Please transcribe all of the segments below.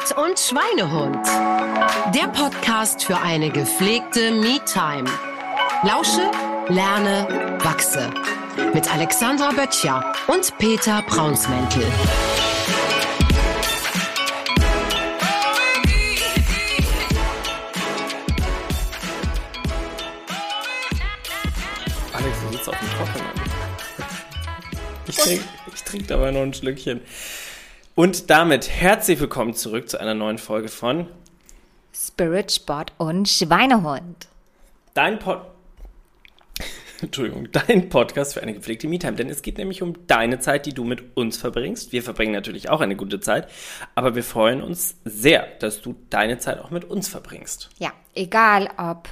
Sport und Schweinehund. Der Podcast für eine gepflegte Me-Time. Lausche, lerne, wachse. Mit Alexandra Böttcher und Peter Braunsmäntel. Alex, du sitzt auf dem Trockenen. Ich trinke trink dabei noch ein Schlückchen. Und damit herzlich willkommen zurück zu einer neuen Folge von Spirit, Sport und Schweinehund. Dein Pod Entschuldigung, dein Podcast für eine gepflegte Me-Time. Denn es geht nämlich um deine Zeit, die du mit uns verbringst. Wir verbringen natürlich auch eine gute Zeit, aber wir freuen uns sehr, dass du deine Zeit auch mit uns verbringst. Ja, egal ob,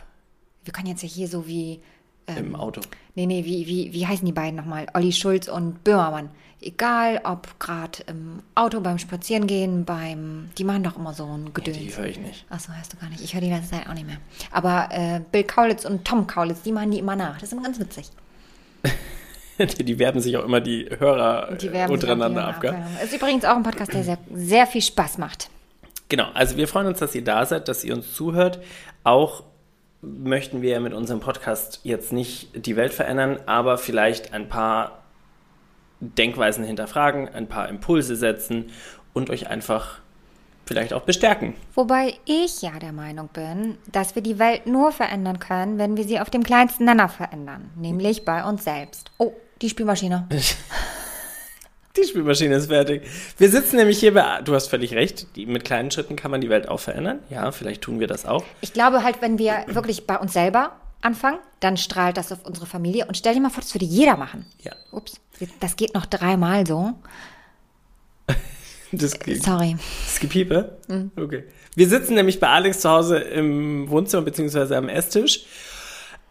wir können jetzt ja hier so wie, Im Auto. Nee, nee, wie, wie, wie heißen die beiden nochmal? Olli Schulz und Böhmermann. Egal ob gerade im Auto, beim Spazierengehen, beim, die machen doch immer so ein Gedöns. Die höre ich nicht. Achso, hörst du gar nicht. Ich höre die ganze Zeit auch nicht mehr. Aber äh, Bill Kaulitz und Tom Kaulitz, die machen die immer nach. Das ist immer ganz witzig. Die werben sich auch immer die Hörer Die äh, untereinander ab. Gell? Ist übrigens auch ein Podcast, der sehr, sehr viel Spaß macht. Genau, also wir freuen uns, dass ihr da seid, dass ihr uns zuhört. Auch möchten wir mit unserem Podcast jetzt nicht die Welt verändern, aber vielleicht ein paar Denkweisen hinterfragen, ein paar Impulse setzen und euch einfach vielleicht auch bestärken. Wobei ich ja der Meinung bin, dass wir die Welt nur verändern können, wenn wir sie auf dem kleinsten Nenner verändern, nämlich bei uns selbst. Oh, die Spülmaschine. Die Spülmaschine ist fertig. Wir sitzen nämlich hier bei, du hast völlig recht, die, mit kleinen Schritten kann man die Welt auch verändern. Ja, vielleicht tun wir das auch. Ich glaube halt, wenn wir wirklich bei uns selber anfangen, dann strahlt das auf unsere Familie. Und stell dir mal vor, das würde jeder machen. Ja. Ups, das geht noch dreimal so. Das, Sorry. das Gepiepe? Okay. Wir sitzen nämlich bei Alex zu Hause im Wohnzimmer bzw. am Esstisch.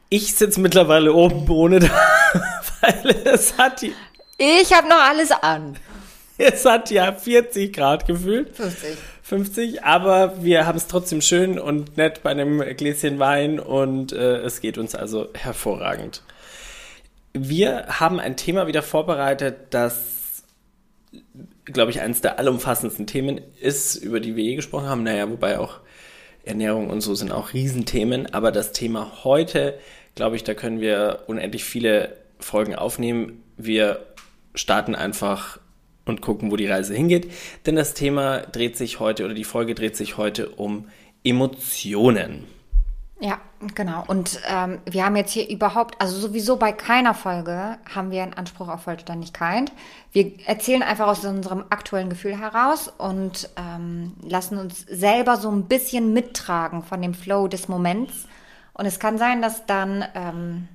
Ich sitze mittlerweile oben ohne da, weil es hat, die, Ich habe noch alles an. es hat ja 40 Grad gefühlt. 50. 50, aber wir haben es trotzdem schön und nett bei einem Gläschen Wein und äh, es geht uns also hervorragend. Wir haben ein Thema wieder vorbereitet, das, glaube ich, eines der allumfassendsten Themen ist, über die wir je gesprochen haben. Naja, wobei auch Ernährung und so sind auch Riesenthemen, aber das Thema heute, glaube ich, da können wir unendlich viele Folgen aufnehmen. Wir starten einfach und gucken, wo die Reise hingeht. Denn das Thema dreht sich heute oder die Folge dreht sich heute um Emotionen. Ja, genau. Und ähm, wir haben jetzt hier überhaupt, also sowieso bei keiner Folge haben wir einen Anspruch auf Vollständigkeit. Wir erzählen einfach aus unserem aktuellen Gefühl heraus und ähm, lassen uns selber so ein bisschen mittragen von dem Flow des Moments. Und es kann sein, dass dann ähm,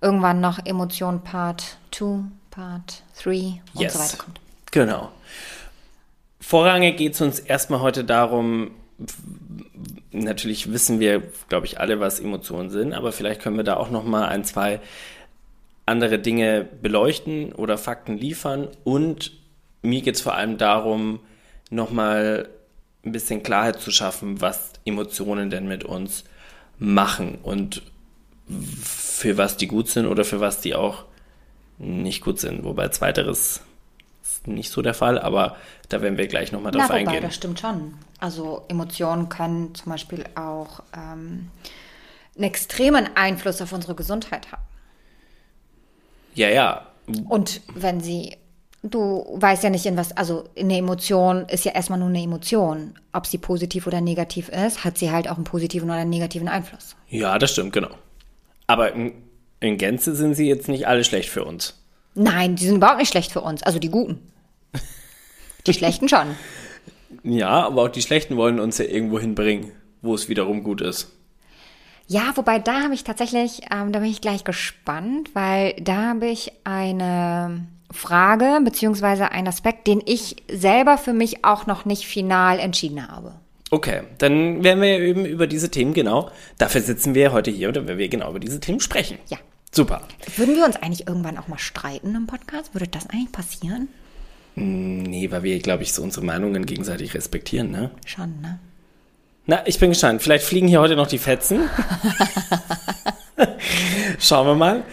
irgendwann noch Emotion Part 2, Part 3 und Yes. so weiter kommt. Genau. Vorrangig geht es uns erstmal heute darum, natürlich wissen wir, glaube ich, alle, was Emotionen sind, aber vielleicht können wir da auch noch mal ein, zwei andere Dinge beleuchten oder Fakten liefern. Und mir geht es vor allem darum, noch mal ein bisschen Klarheit zu schaffen, was Emotionen denn mit uns machen und für was die gut sind oder für was die auch nicht gut sind. Wobei zweiteres ist nicht so der Fall, aber da werden wir gleich nochmal drauf Na, wobei, eingehen. das stimmt schon. Also Emotionen können zum Beispiel auch ähm, einen extremen Einfluss auf unsere Gesundheit haben. Ja, ja. Und wenn sie, du weißt ja nicht in was, also eine Emotion ist ja erstmal nur eine Emotion. Ob sie positiv oder negativ ist, hat sie halt auch einen positiven oder einen negativen Einfluss. Ja, das stimmt, genau. Aber in, Gänze sind sie jetzt nicht alle schlecht für uns. Nein, die sind überhaupt nicht schlecht für uns. Also die Guten. Die Schlechten schon. Ja, aber auch die Schlechten wollen uns ja irgendwo hinbringen, wo es wiederum gut ist. Ja, wobei da habe ich tatsächlich, ähm, da bin ich gleich gespannt, weil da habe ich eine Frage beziehungsweise einen Aspekt, den ich selber für mich auch noch nicht final entschieden habe. Okay, dann werden wir eben über diese Themen genau, dafür sitzen wir heute hier, oder werden wir genau über diese Themen sprechen. Ja. Super. Würden wir uns eigentlich irgendwann auch mal streiten im Podcast? Würde das eigentlich passieren? Nee, weil wir, glaube ich, so unsere Meinungen gegenseitig respektieren, ne? Schon, ne? Na, ich bin gespannt. Vielleicht fliegen hier heute noch die Fetzen. Schauen wir mal.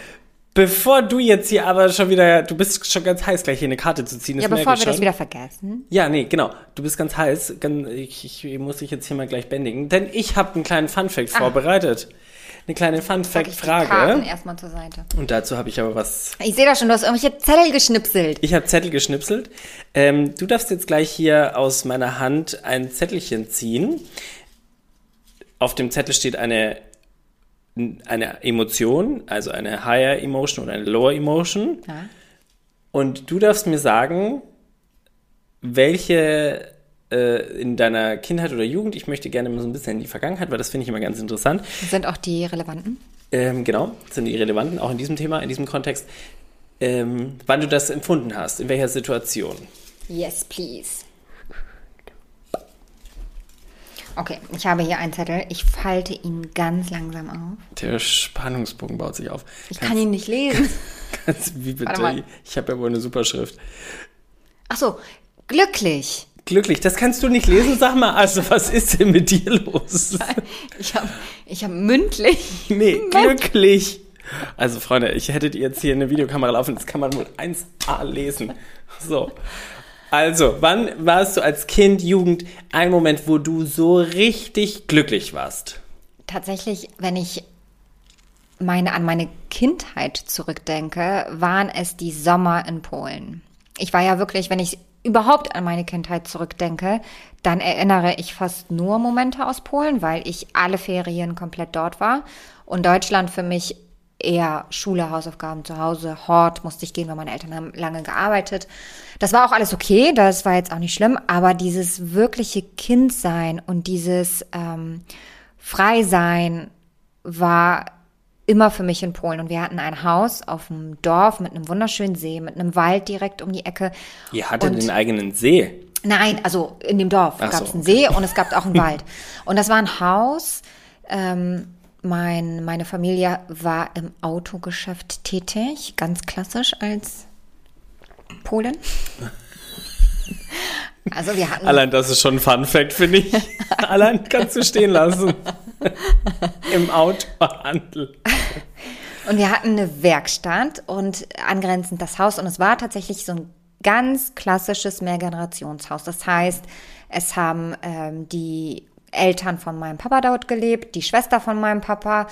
Bevor du jetzt hier aber schon wieder, du bist schon ganz heiß, gleich hier eine Karte zu ziehen. Ja, bevor wir das schon. wieder vergessen. Ja, nee, genau. Du bist ganz heiß. Ganz, ich, ich muss dich jetzt hier mal gleich bändigen, denn ich habe einen kleinen Funfact vorbereitet. Eine kleine Funfact-Frage. erstmal zur Seite. Und dazu habe ich aber was. Ich sehe da schon, du hast irgendwelche Zettel geschnipselt. Ich habe Zettel geschnipselt. Ähm, du darfst jetzt gleich hier aus meiner Hand ein Zettelchen ziehen. Auf dem Zettel steht eine, eine Emotion, also eine Higher Emotion oder eine Lower Emotion. Ja. Und du darfst mir sagen, welche in deiner Kindheit oder Jugend, ich möchte gerne mal so ein bisschen in die Vergangenheit, weil das finde ich immer ganz interessant. Sind auch die relevanten? Ähm, genau, sind die relevanten, auch in diesem Thema, in diesem Kontext. Ähm, wann du das empfunden hast, in welcher Situation. Yes, please. Okay, ich habe hier einen Zettel. Ich falte ihn ganz langsam auf. Der Spannungsbogen baut sich auf. Ich kann ihn nicht lesen. Ganz, wie Warte mal. bitte? Ich habe ja wohl eine Superschrift. Ach so, glücklich. Glücklich, das kannst du nicht lesen, sag mal. Also, was ist denn mit dir los? Ich habe ich hab mündlich. Nee, glücklich. Also, Freunde, ich hättet ihr jetzt hier eine Videokamera laufen, das kann man wohl 1a lesen. So. Also, wann warst du als Kind, Jugend, ein Moment, wo du so richtig glücklich warst? Tatsächlich, wenn ich meine, an meine Kindheit zurückdenke, waren es die Sommer in Polen. Ich war ja wirklich, wenn ich überhaupt an meine Kindheit zurückdenke, dann erinnere ich fast nur Momente aus Polen, weil ich alle Ferien komplett dort war und Deutschland für mich eher Schule, Hausaufgaben zu Hause, Hort musste ich gehen, weil meine Eltern haben lange gearbeitet. Das war auch alles okay, das war jetzt auch nicht schlimm, aber dieses wirkliche Kindsein und dieses ähm, Freisein war immer für mich in Polen. Und wir hatten ein Haus auf dem Dorf mit einem wunderschönen See, mit einem Wald direkt um die Ecke. Ihr hattet Und- den eigenen See. Nein, also in dem Dorf gab es so, einen See und es gab auch einen Wald. Und das war ein Haus. Ähm, mein, meine Familie war im Autogeschäft tätig, ganz klassisch als Polen. Also wir hatten Allein das ist schon ein Fun Fact, finde ich. Allein kannst du stehen lassen. Im Autohandel. Und wir hatten eine Werkstatt und angrenzend das Haus. Und es war tatsächlich so ein ganz klassisches Mehrgenerationshaus. Das heißt, es haben ähm, die Eltern von meinem Papa dort gelebt, die Schwester von meinem Papa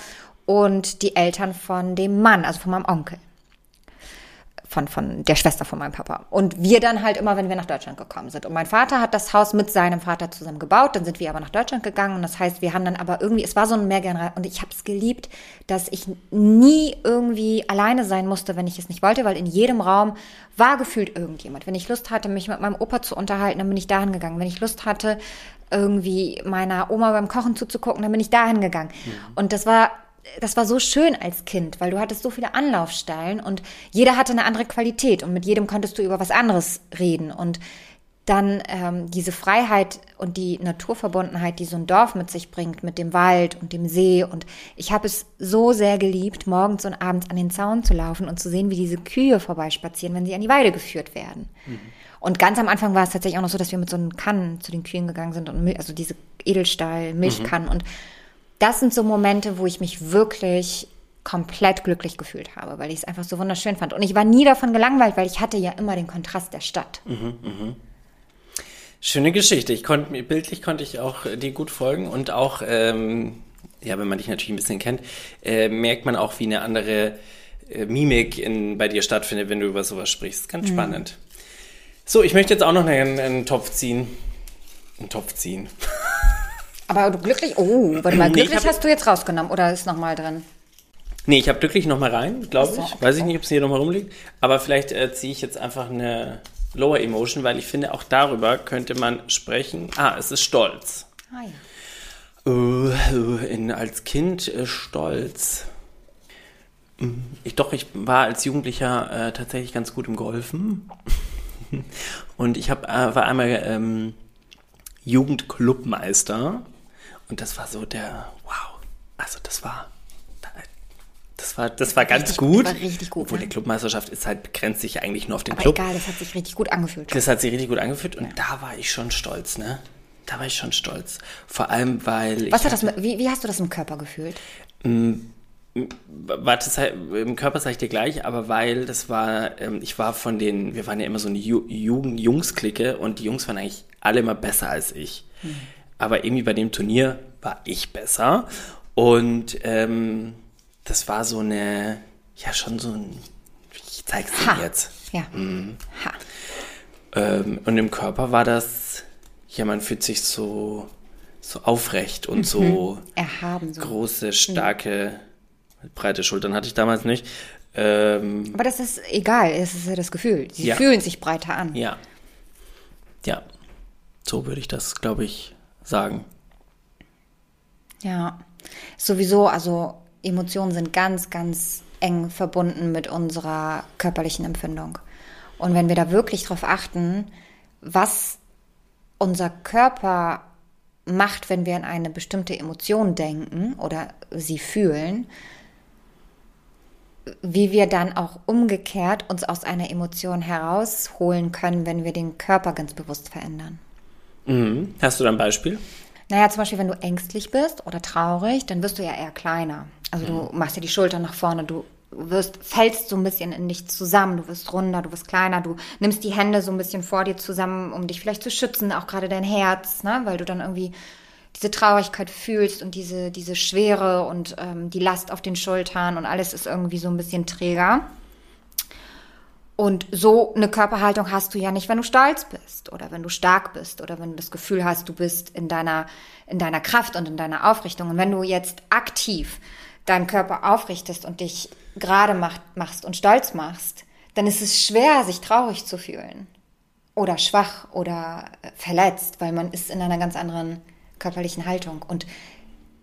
und die Eltern von dem Mann, also von meinem Onkel. Von, von der Schwester von meinem Papa. Und wir dann halt immer, wenn wir nach Deutschland gekommen sind. Und mein Vater hat das Haus mit seinem Vater zusammen gebaut. Dann sind wir aber nach Deutschland gegangen. Und das heißt, wir haben dann aber irgendwie, es war so ein Mehrgeneration. Und ich habe es geliebt, dass ich nie irgendwie alleine sein musste, wenn ich es nicht wollte, weil in jedem Raum war gefühlt irgendjemand. Wenn ich Lust hatte, mich mit meinem Opa zu unterhalten, dann bin ich dahin gegangen. Wenn ich Lust hatte, irgendwie meiner Oma beim Kochen zuzugucken, dann bin ich dahin gegangen. Und das war das war so schön als Kind, weil du hattest so viele Anlaufstellen und jeder hatte eine andere Qualität und mit jedem konntest du über was anderes reden und dann ähm, diese Freiheit und die Naturverbundenheit, die so ein Dorf mit sich bringt, mit dem Wald und dem See. Und ich habe es so sehr geliebt, morgens und abends an den Zaun zu laufen und zu sehen, wie diese Kühe vorbeispazieren, wenn sie an die Weide geführt werden. Und ganz am Anfang war es tatsächlich auch noch so, dass wir mit so einem Kannen zu den Kühen gegangen sind und also diese Edelstahl, Milchkannen. Und das sind so Momente, wo ich mich wirklich komplett glücklich gefühlt habe, weil ich es einfach so wunderschön fand. Und ich war nie davon gelangweilt, weil ich hatte ja immer den Kontrast der Stadt. Schöne Geschichte. Ich konnte mir bildlich konnte ich auch äh, dir gut folgen und auch, ähm, ja, wenn man dich natürlich ein bisschen kennt, äh, merkt man auch, wie eine andere äh, Mimik in, bei dir stattfindet, wenn du über sowas sprichst. Ganz spannend. So, ich möchte jetzt auch noch einen, einen Topf ziehen. Einen Topf ziehen. Aber du glücklich, oh, warte mal, Nee, ich glücklich hab- hast du jetzt rausgenommen oder ist noch mal drin? Nee, ich habe glücklich noch mal rein, glaube so, ich. okay. Weiß ich nicht, ob es hier noch mal rumliegt. Aber vielleicht äh, ziehe ich jetzt einfach eine Lower Emotion, weil ich finde, auch darüber könnte man sprechen. Ah, es ist Stolz. Ah ja. Äh, äh, in, als Kind äh, stolz. Mm, Ich, doch, ich war als Jugendlicher äh, tatsächlich ganz gut im Golfen. Und ich hab, war einmal ähm, Jugendclubmeister. Und das war so der, wow, also das war, das war, das war ganz Richtig- gut. war richtig gut, Obwohl ne? die Clubmeisterschaft ist halt, begrenzt sich eigentlich nur auf den Aber Club. egal, das hat sich richtig gut angefühlt. Das hat sich richtig gut angefühlt und da war ich schon stolz, ne? Da war ich schon stolz. Vor allem, weil ich. Was hat das wie, wie hast du das im Körper gefühlt? warte, im Körper sage ich dir gleich, aber weil das war, ähm, ich war von den, wir waren ja immer so eine Ju Jugend Jungs-Clique und die Jungs waren eigentlich alle immer besser als ich. Mhm. Aber irgendwie bei dem Turnier war ich besser und ähm, das war so eine, ja schon so ein, ich zeig's dir ha. jetzt. Ja. Mhm. Ha. Ähm, und im Körper war das, ja, man fühlt sich so, so aufrecht und mhm. so erhaben, so. große, starke, mhm. breite Schultern hatte ich damals nicht. Ähm, Aber das ist egal, es ist ja das Gefühl. Sie ja. fühlen sich breiter an. Ja. Ja. So würde ich das, glaube ich, sagen. Ja. Sowieso, also Emotionen sind ganz, ganz eng verbunden mit unserer körperlichen Empfindung. Und wenn wir da wirklich drauf achten, was unser Körper macht, wenn wir an eine bestimmte Emotion denken oder sie fühlen, wie wir dann auch umgekehrt uns aus einer Emotion herausholen können, wenn wir den Körper ganz bewusst verändern. Mhm. Hast du da ein Beispiel? Naja, zum Beispiel, wenn du ängstlich bist oder traurig, dann wirst du ja eher kleiner. Also mhm. du machst ja die Schultern nach vorne, du wirst, fällst so ein bisschen in dich zusammen, du wirst runder, du wirst kleiner, du nimmst die Hände so ein bisschen vor dir zusammen, um dich vielleicht zu schützen, auch gerade dein Herz, ne? weil du dann irgendwie diese Traurigkeit fühlst und diese, diese Schwere und ähm, die Last auf den Schultern und alles ist irgendwie so ein bisschen träger. Und so eine Körperhaltung hast du ja nicht, wenn du stolz bist oder wenn du stark bist oder wenn du das Gefühl hast, du bist in deiner, in deiner Kraft und in deiner Aufrichtung. Und wenn du jetzt aktiv deinen Körper aufrichtest und dich gerade macht, machst und stolz machst, dann ist es schwer, sich traurig zu fühlen oder schwach oder äh, verletzt, weil man ist in einer ganz anderen körperlichen Haltung. Und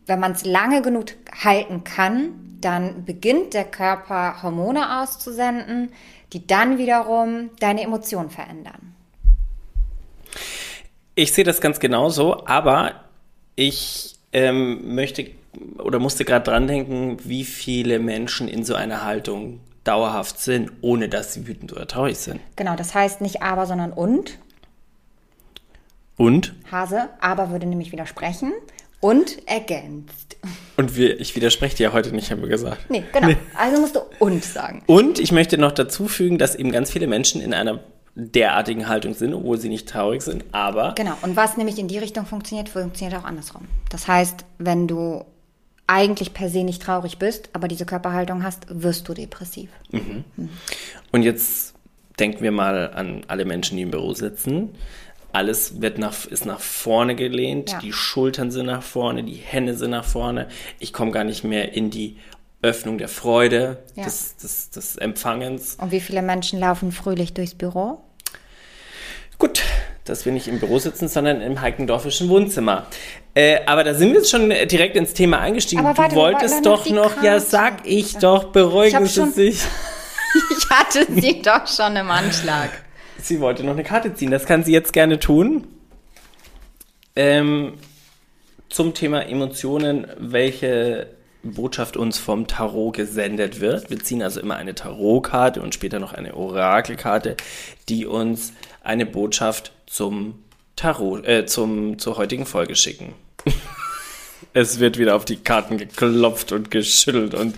wenn man es lange genug halten kann, dann beginnt der Körper Hormone auszusenden, die dann wiederum deine Emotionen verändern. Ich sehe das ganz genauso, aber ich ähm, möchte oder musste gerade dran denken, wie viele Menschen in so einer Haltung dauerhaft sind, ohne dass sie wütend oder traurig sind. Genau, das heißt nicht aber, sondern und. Und? Hase, aber würde nämlich widersprechen und ergänzt. Und wir, ich widerspreche dir ja heute nicht, haben wir gesagt. Nee, genau. Nee. Also musst du und sagen. Und ich möchte noch dazu fügen, dass eben ganz viele Menschen in einer derartigen Haltung sind, obwohl sie nicht traurig sind, aber. Genau, und was nämlich in die Richtung funktioniert, funktioniert auch andersrum. Das heißt, wenn du eigentlich per se nicht traurig bist, aber diese Körperhaltung hast, wirst du depressiv. Mhm. Mhm. Und jetzt denken wir mal an alle Menschen, die im Büro sitzen. Alles wird nach, ist nach vorne gelehnt, ja. die Schultern sind nach vorne, die Hände sind nach vorne. Ich komme gar nicht mehr in die Öffnung der Freude, ja. des, des, des Empfangens. Und wie viele Menschen laufen fröhlich durchs Büro? Gut, dass wir nicht im Büro sitzen, sondern im Heikendorfischen Wohnzimmer. Äh, aber da sind wir jetzt schon direkt ins Thema eingestiegen. Aber warte, du wolltest doch noch, ja, sag ich doch, beruhigen Sie sich. ich hatte sie doch schon im Anschlag. Sie wollte noch eine Karte ziehen, das kann sie jetzt gerne tun. Ähm, zum Thema Emotionen, welche Botschaft uns vom Tarot gesendet wird. Wir ziehen also immer eine Tarotkarte und später noch eine Orakelkarte, die uns eine Botschaft zum Tarot, äh, zum, zur heutigen Folge schicken. es wird wieder auf die Karten geklopft und geschüttelt und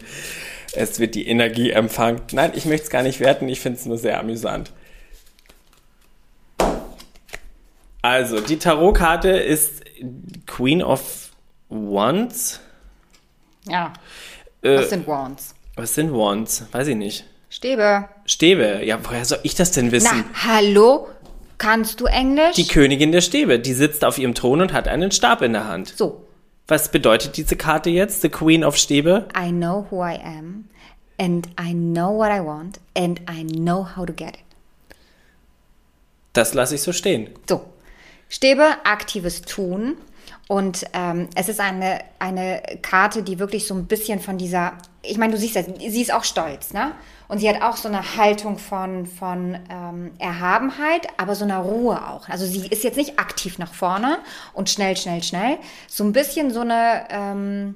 es wird die Energie empfangen. Nein, ich möchte es gar nicht werten, ich finde es nur sehr amüsant. Also, die Tarotkarte ist Queen of Wands. Ja. Äh, was sind Wands? Was sind Wands? Weiß ich nicht. Stäbe. Stäbe. Ja, woher soll ich das denn wissen? Na, hallo? Kannst du Englisch? Die Königin der Stäbe, die sitzt auf ihrem Thron und hat einen Stab in der Hand. So. Was bedeutet diese Karte jetzt? The Queen of Stäbe? I know who I am and I know what I want and I know how to get it. Das lasse ich so stehen. So. Stäbe, aktives Tun. Und ähm, es ist eine, eine Karte, die wirklich so ein bisschen von dieser, ich meine, du siehst ja, sie ist auch stolz, ne? Und sie hat auch so eine Haltung von, von ähm, Erhabenheit, aber so einer Ruhe auch. Also sie ist jetzt nicht aktiv nach vorne und schnell, schnell, schnell. So ein bisschen so eine... Ähm,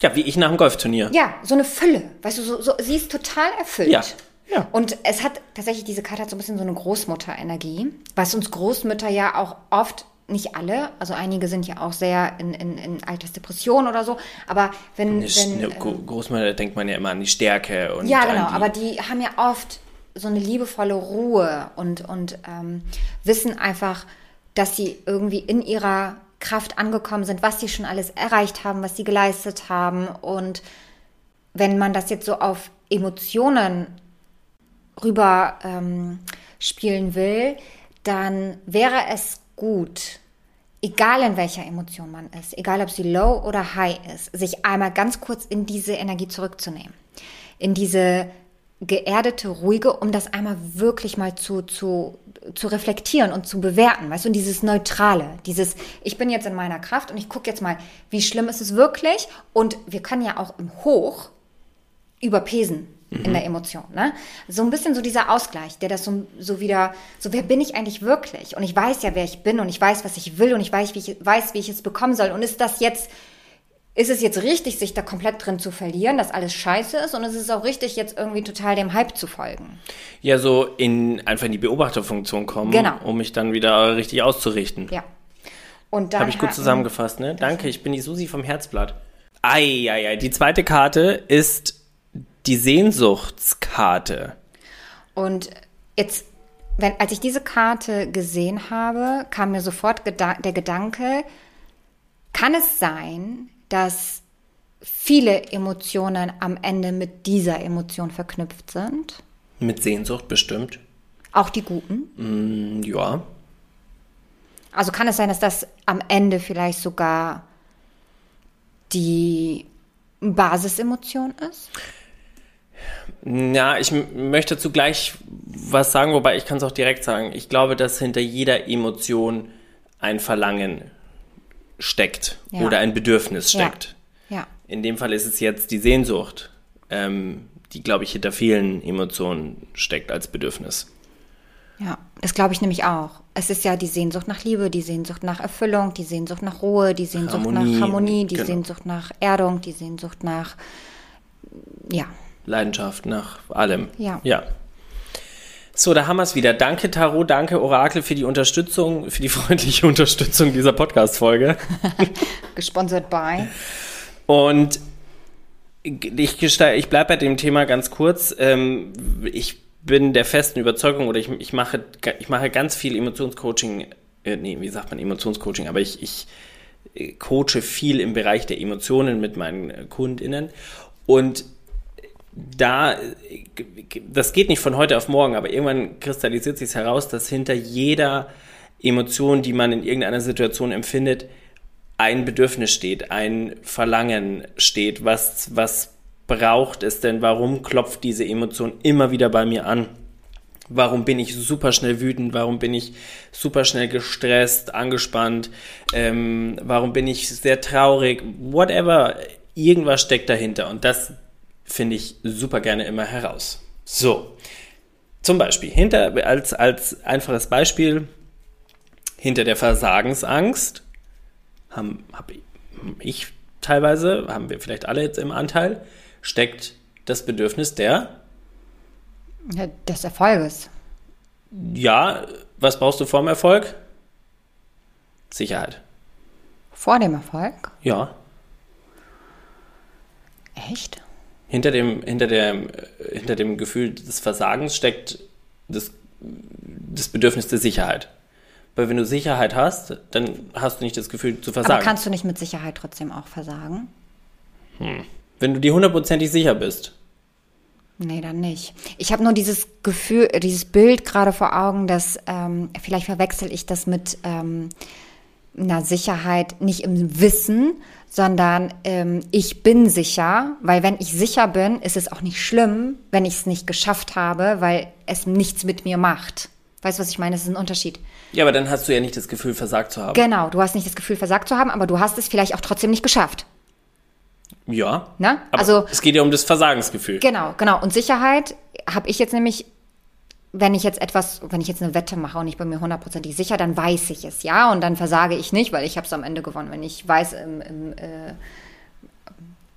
ja, wie ich nach einem Golfturnier. Ja, so eine Fülle. Weißt du, so, so, sie ist total erfüllt. Ja. Ja. Und es hat tatsächlich, diese Karte hat so ein bisschen so eine Großmutter-Energie, was uns Großmütter ja auch oft nicht alle, also einige sind ja auch sehr in, in, in Altersdepression oder so, aber wenn, Eine, wenn eine Gro- Großmutter denkt man ja immer an die Stärke und ja, genau, die, aber die haben ja oft so eine liebevolle Ruhe und, und ähm, wissen einfach, dass sie irgendwie in ihrer Kraft angekommen sind, was sie schon alles erreicht haben, was sie geleistet haben. Und wenn man das jetzt so auf Emotionen rüber ähm, spielen will, dann wäre es gut, egal in welcher Emotion man ist, egal ob sie low oder high ist, sich einmal ganz kurz in diese Energie zurückzunehmen. In diese geerdete, ruhige, um das einmal wirklich mal zu, zu, zu reflektieren und zu bewerten, weißt du, und dieses Neutrale, dieses, ich bin jetzt in meiner Kraft und ich gucke jetzt mal, wie schlimm ist es wirklich und wir können ja auch im Hoch überpesen in der Emotion, ne? So ein bisschen so dieser Ausgleich, der das so, so wieder, so wer bin ich eigentlich wirklich? Und ich weiß ja, wer ich bin und ich weiß, was ich will und ich weiß, wie ich, weiß, wie ich es bekommen soll. Und ist das jetzt, ist es jetzt richtig, sich da komplett drin zu verlieren, dass alles scheiße ist? Und ist es auch richtig, jetzt irgendwie total dem Hype zu folgen? ja so in einfach in die Beobachterfunktion kommen, Genau. um mich dann wieder richtig auszurichten. Ja. Und dann Habe ich gut zusammengefasst, ne? Danke, ich bin die Susi vom Herzblatt. Eieiei, die zweite Karte ist die Sehnsuchtskarte. Und jetzt, wenn, als ich diese Karte gesehen habe, kam mir sofort geda der Gedanke, kann es sein, dass viele Emotionen am Ende mit dieser Emotion verknüpft sind? Mit Sehnsucht bestimmt. Auch die guten? Hm, Ja. Also kann es sein, dass das am Ende vielleicht sogar die Basisemotion ist? Ja, ich möchte zugleich was sagen, wobei ich kann es auch direkt sagen. Ich glaube, dass hinter jeder Emotion ein Verlangen steckt Ja. oder ein Bedürfnis Ja. steckt. Ja. In dem Fall ist es jetzt die Sehnsucht, ähm, die, glaube ich, hinter vielen Emotionen steckt als Bedürfnis. Ja, das glaube ich nämlich auch. Es ist ja die Sehnsucht nach Liebe, die Sehnsucht nach Erfüllung, die Sehnsucht nach Ruhe, die Sehnsucht Harmonie, nach Harmonie, die genau. Sehnsucht nach Erdung, die Sehnsucht nach, ja, Leidenschaft nach allem. Ja. Ja. So, da haben wir es wieder. Danke, Tarot, danke, Orakel, für die Unterstützung, für die freundliche Unterstützung dieser Podcast-Folge. gesponsert by. Und ich, ich bleibe bei dem Thema ganz kurz. Ähm, ich bin der festen Überzeugung oder ich, ich, mache, ich mache ganz viel Emotionscoaching, äh, nee, wie sagt man Emotionscoaching, aber ich, ich äh, coache viel im Bereich der Emotionen mit meinen äh, KundInnen. Und da, das geht nicht von heute auf morgen, aber irgendwann kristallisiert sich heraus, dass hinter jeder Emotion, die man in irgendeiner Situation empfindet, ein Bedürfnis steht, ein Verlangen steht, was, was braucht es denn, warum klopft diese Emotion immer wieder bei mir an? Warum bin ich super schnell wütend? Warum bin ich super schnell gestresst, angespannt? Ähm, warum bin ich sehr traurig? Whatever, irgendwas steckt dahinter und das finde ich super gerne immer heraus. So, zum Beispiel, hinter, als, als einfaches Beispiel, hinter der Versagensangst haben, habe ich teilweise, haben wir vielleicht alle jetzt im Anteil, steckt das Bedürfnis der, Ja, des Erfolges. ja, was brauchst du vorm Erfolg? Sicherheit. Vor dem Erfolg? Ja. Echt? Hinter dem, hinter dem, hinter dem Gefühl des Versagens steckt das, das Bedürfnis der Sicherheit. Weil wenn du Sicherheit hast, dann hast du nicht das Gefühl zu Aber versagen. kannst du nicht mit Sicherheit trotzdem auch versagen? wenn du dir hundertprozentig sicher bist. Nee, dann nicht. Ich habe nur dieses Gefühl, dieses Bild gerade vor Augen, dass ähm, vielleicht verwechsel ich das mit ähm, einer Sicherheit nicht im Wissen, sondern ähm, ich bin sicher, weil wenn ich sicher bin, ist es auch nicht schlimm, wenn ich es nicht geschafft habe, weil es nichts mit mir macht. Weißt du, was ich meine? Das ist ein Unterschied. Ja, aber dann hast du ja nicht das Gefühl, versagt zu haben. Genau, du hast nicht das Gefühl, versagt zu haben, aber du hast es vielleicht auch trotzdem nicht geschafft. Ja. Ne? Aber Also- es geht ja um das Versagensgefühl. Genau, genau. Und Sicherheit habe ich jetzt nämlich, wenn ich jetzt etwas, wenn ich jetzt eine Wette mache und ich bin mir hundertprozentig sicher, dann weiß ich es, ja. Und dann versage ich nicht, weil ich habe es am Ende gewonnen. Wenn ich weiß, im, im äh,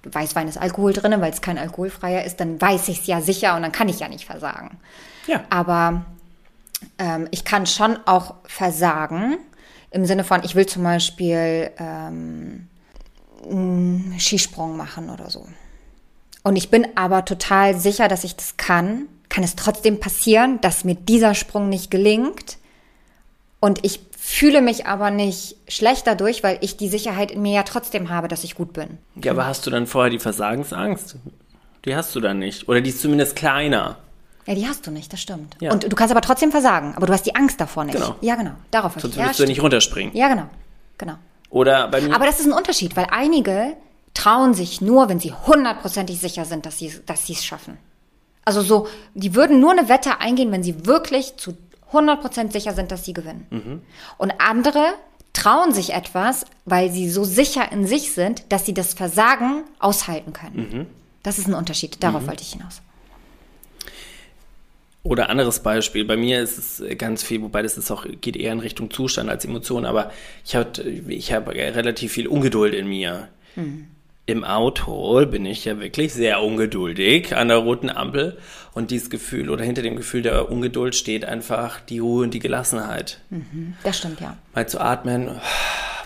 Weißwein ist Alkohol drin, weil es kein alkoholfreier ist, dann weiß ich es ja sicher und dann kann ich ja nicht versagen. Ja. Aber ähm, ich kann schon auch versagen, Im Sinne von, ich will zum Beispiel ähm, einen Skisprung machen oder so. Und ich bin aber total sicher, dass ich das kann. Kann es trotzdem passieren, dass mir dieser Sprung nicht gelingt. Und ich fühle mich aber nicht schlecht dadurch, weil ich die Sicherheit in mir ja trotzdem habe, dass ich gut bin. Ja, aber hast du dann vorher die Versagensangst? Die hast du dann nicht. Oder die ist zumindest kleiner. Ja, die hast du nicht, das stimmt. Ja. Und du kannst aber trotzdem versagen, aber du hast die Angst davor nicht. Genau. Ja, genau. Darauf Sonst ich. Ja, würdest du nicht runterspringen. ja, genau. Genau. Oder bei mir. Aber das ist ein Unterschied, weil einige trauen sich nur, wenn sie hundertprozentig sicher sind, dass sie dass sie es schaffen. Also so, die würden nur eine Wette eingehen, wenn sie wirklich zu 100% sicher sind, dass sie gewinnen. Und andere trauen sich etwas, weil sie so sicher in sich sind, dass sie das Versagen aushalten können. Das ist ein Unterschied. Darauf wollte ich hinaus. Oder anderes Beispiel, bei mir ist es ganz viel, wobei das ist auch, geht eher in Richtung Zustand als Emotion, aber ich habe ich hab relativ viel Ungeduld in mir. Im Auto bin ich ja wirklich sehr ungeduldig an der roten Ampel und dieses Gefühl oder hinter dem Gefühl der Ungeduld steht einfach die Ruhe und die Gelassenheit. Das stimmt, ja. Mal zu atmen,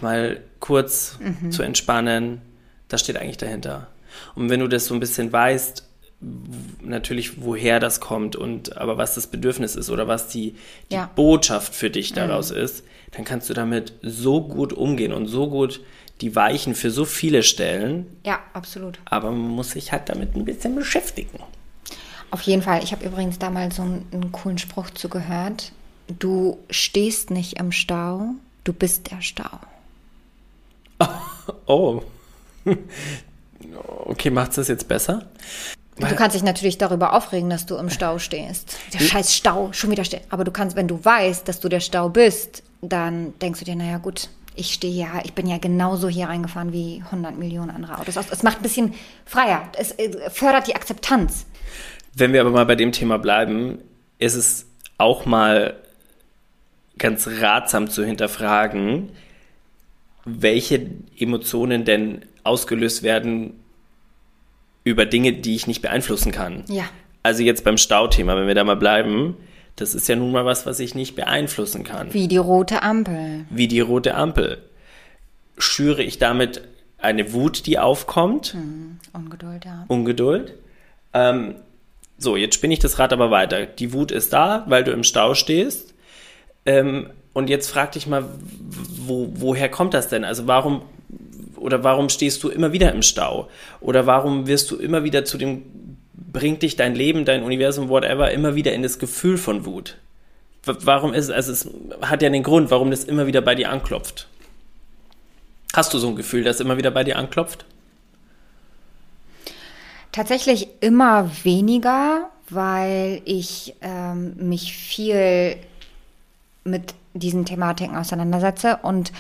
mal kurz zu entspannen, das steht eigentlich dahinter. Und wenn du das so ein bisschen weißt, natürlich, woher das kommt und aber was das Bedürfnis ist oder was die, die Ja. Botschaft für dich daraus ist, dann kannst du damit so gut umgehen und so gut die Weichen für so viele stellen, Ja, absolut. aber man muss sich halt damit ein bisschen beschäftigen. Auf jeden Fall. Ich habe übrigens damals so einen, einen coolen Spruch zugehört. Du stehst nicht im Stau, du bist der Stau. Oh. Okay, macht's das jetzt besser? Du kannst dich natürlich darüber aufregen, dass du im Stau stehst. Der scheiß Stau, schon wieder steht. Aber du kannst, wenn du weißt, dass du der Stau bist, dann denkst du dir, naja gut, ich stehe ja, ich bin ja genauso hier reingefahren wie 100 Millionen andere Autos. Es macht ein bisschen freier. Es äh, fördert die Akzeptanz. Wenn wir aber mal bei dem Thema bleiben, ist es auch mal ganz ratsam zu hinterfragen, welche Emotionen denn ausgelöst werden über Dinge, die ich nicht beeinflussen kann. Ja. Also jetzt beim Stauthema, wenn wir da mal bleiben, das ist ja nun mal was, was ich nicht beeinflussen kann. Wie die rote Ampel. Wie die rote Ampel. Schüre ich damit eine Wut, die aufkommt? Ungeduld, ja. Ungeduld. Ähm, so, jetzt spinne ich das Rad aber weiter. Die Wut ist da, weil du im Stau stehst. Ähm, und jetzt frag dich mal, wo, woher kommt das denn? Also warum oder warum stehst du immer wieder im Stau? Oder warum wirst du immer wieder zu dem, bringt dich dein Leben, dein Universum, whatever, immer wieder in das Gefühl von Wut? Warum ist, also es hat ja den Grund, warum das immer wieder bei dir anklopft. Hast du so ein Gefühl, das immer wieder bei dir anklopft? Tatsächlich immer weniger, weil ich ähm, mich viel mit diesen Thematiken auseinandersetze und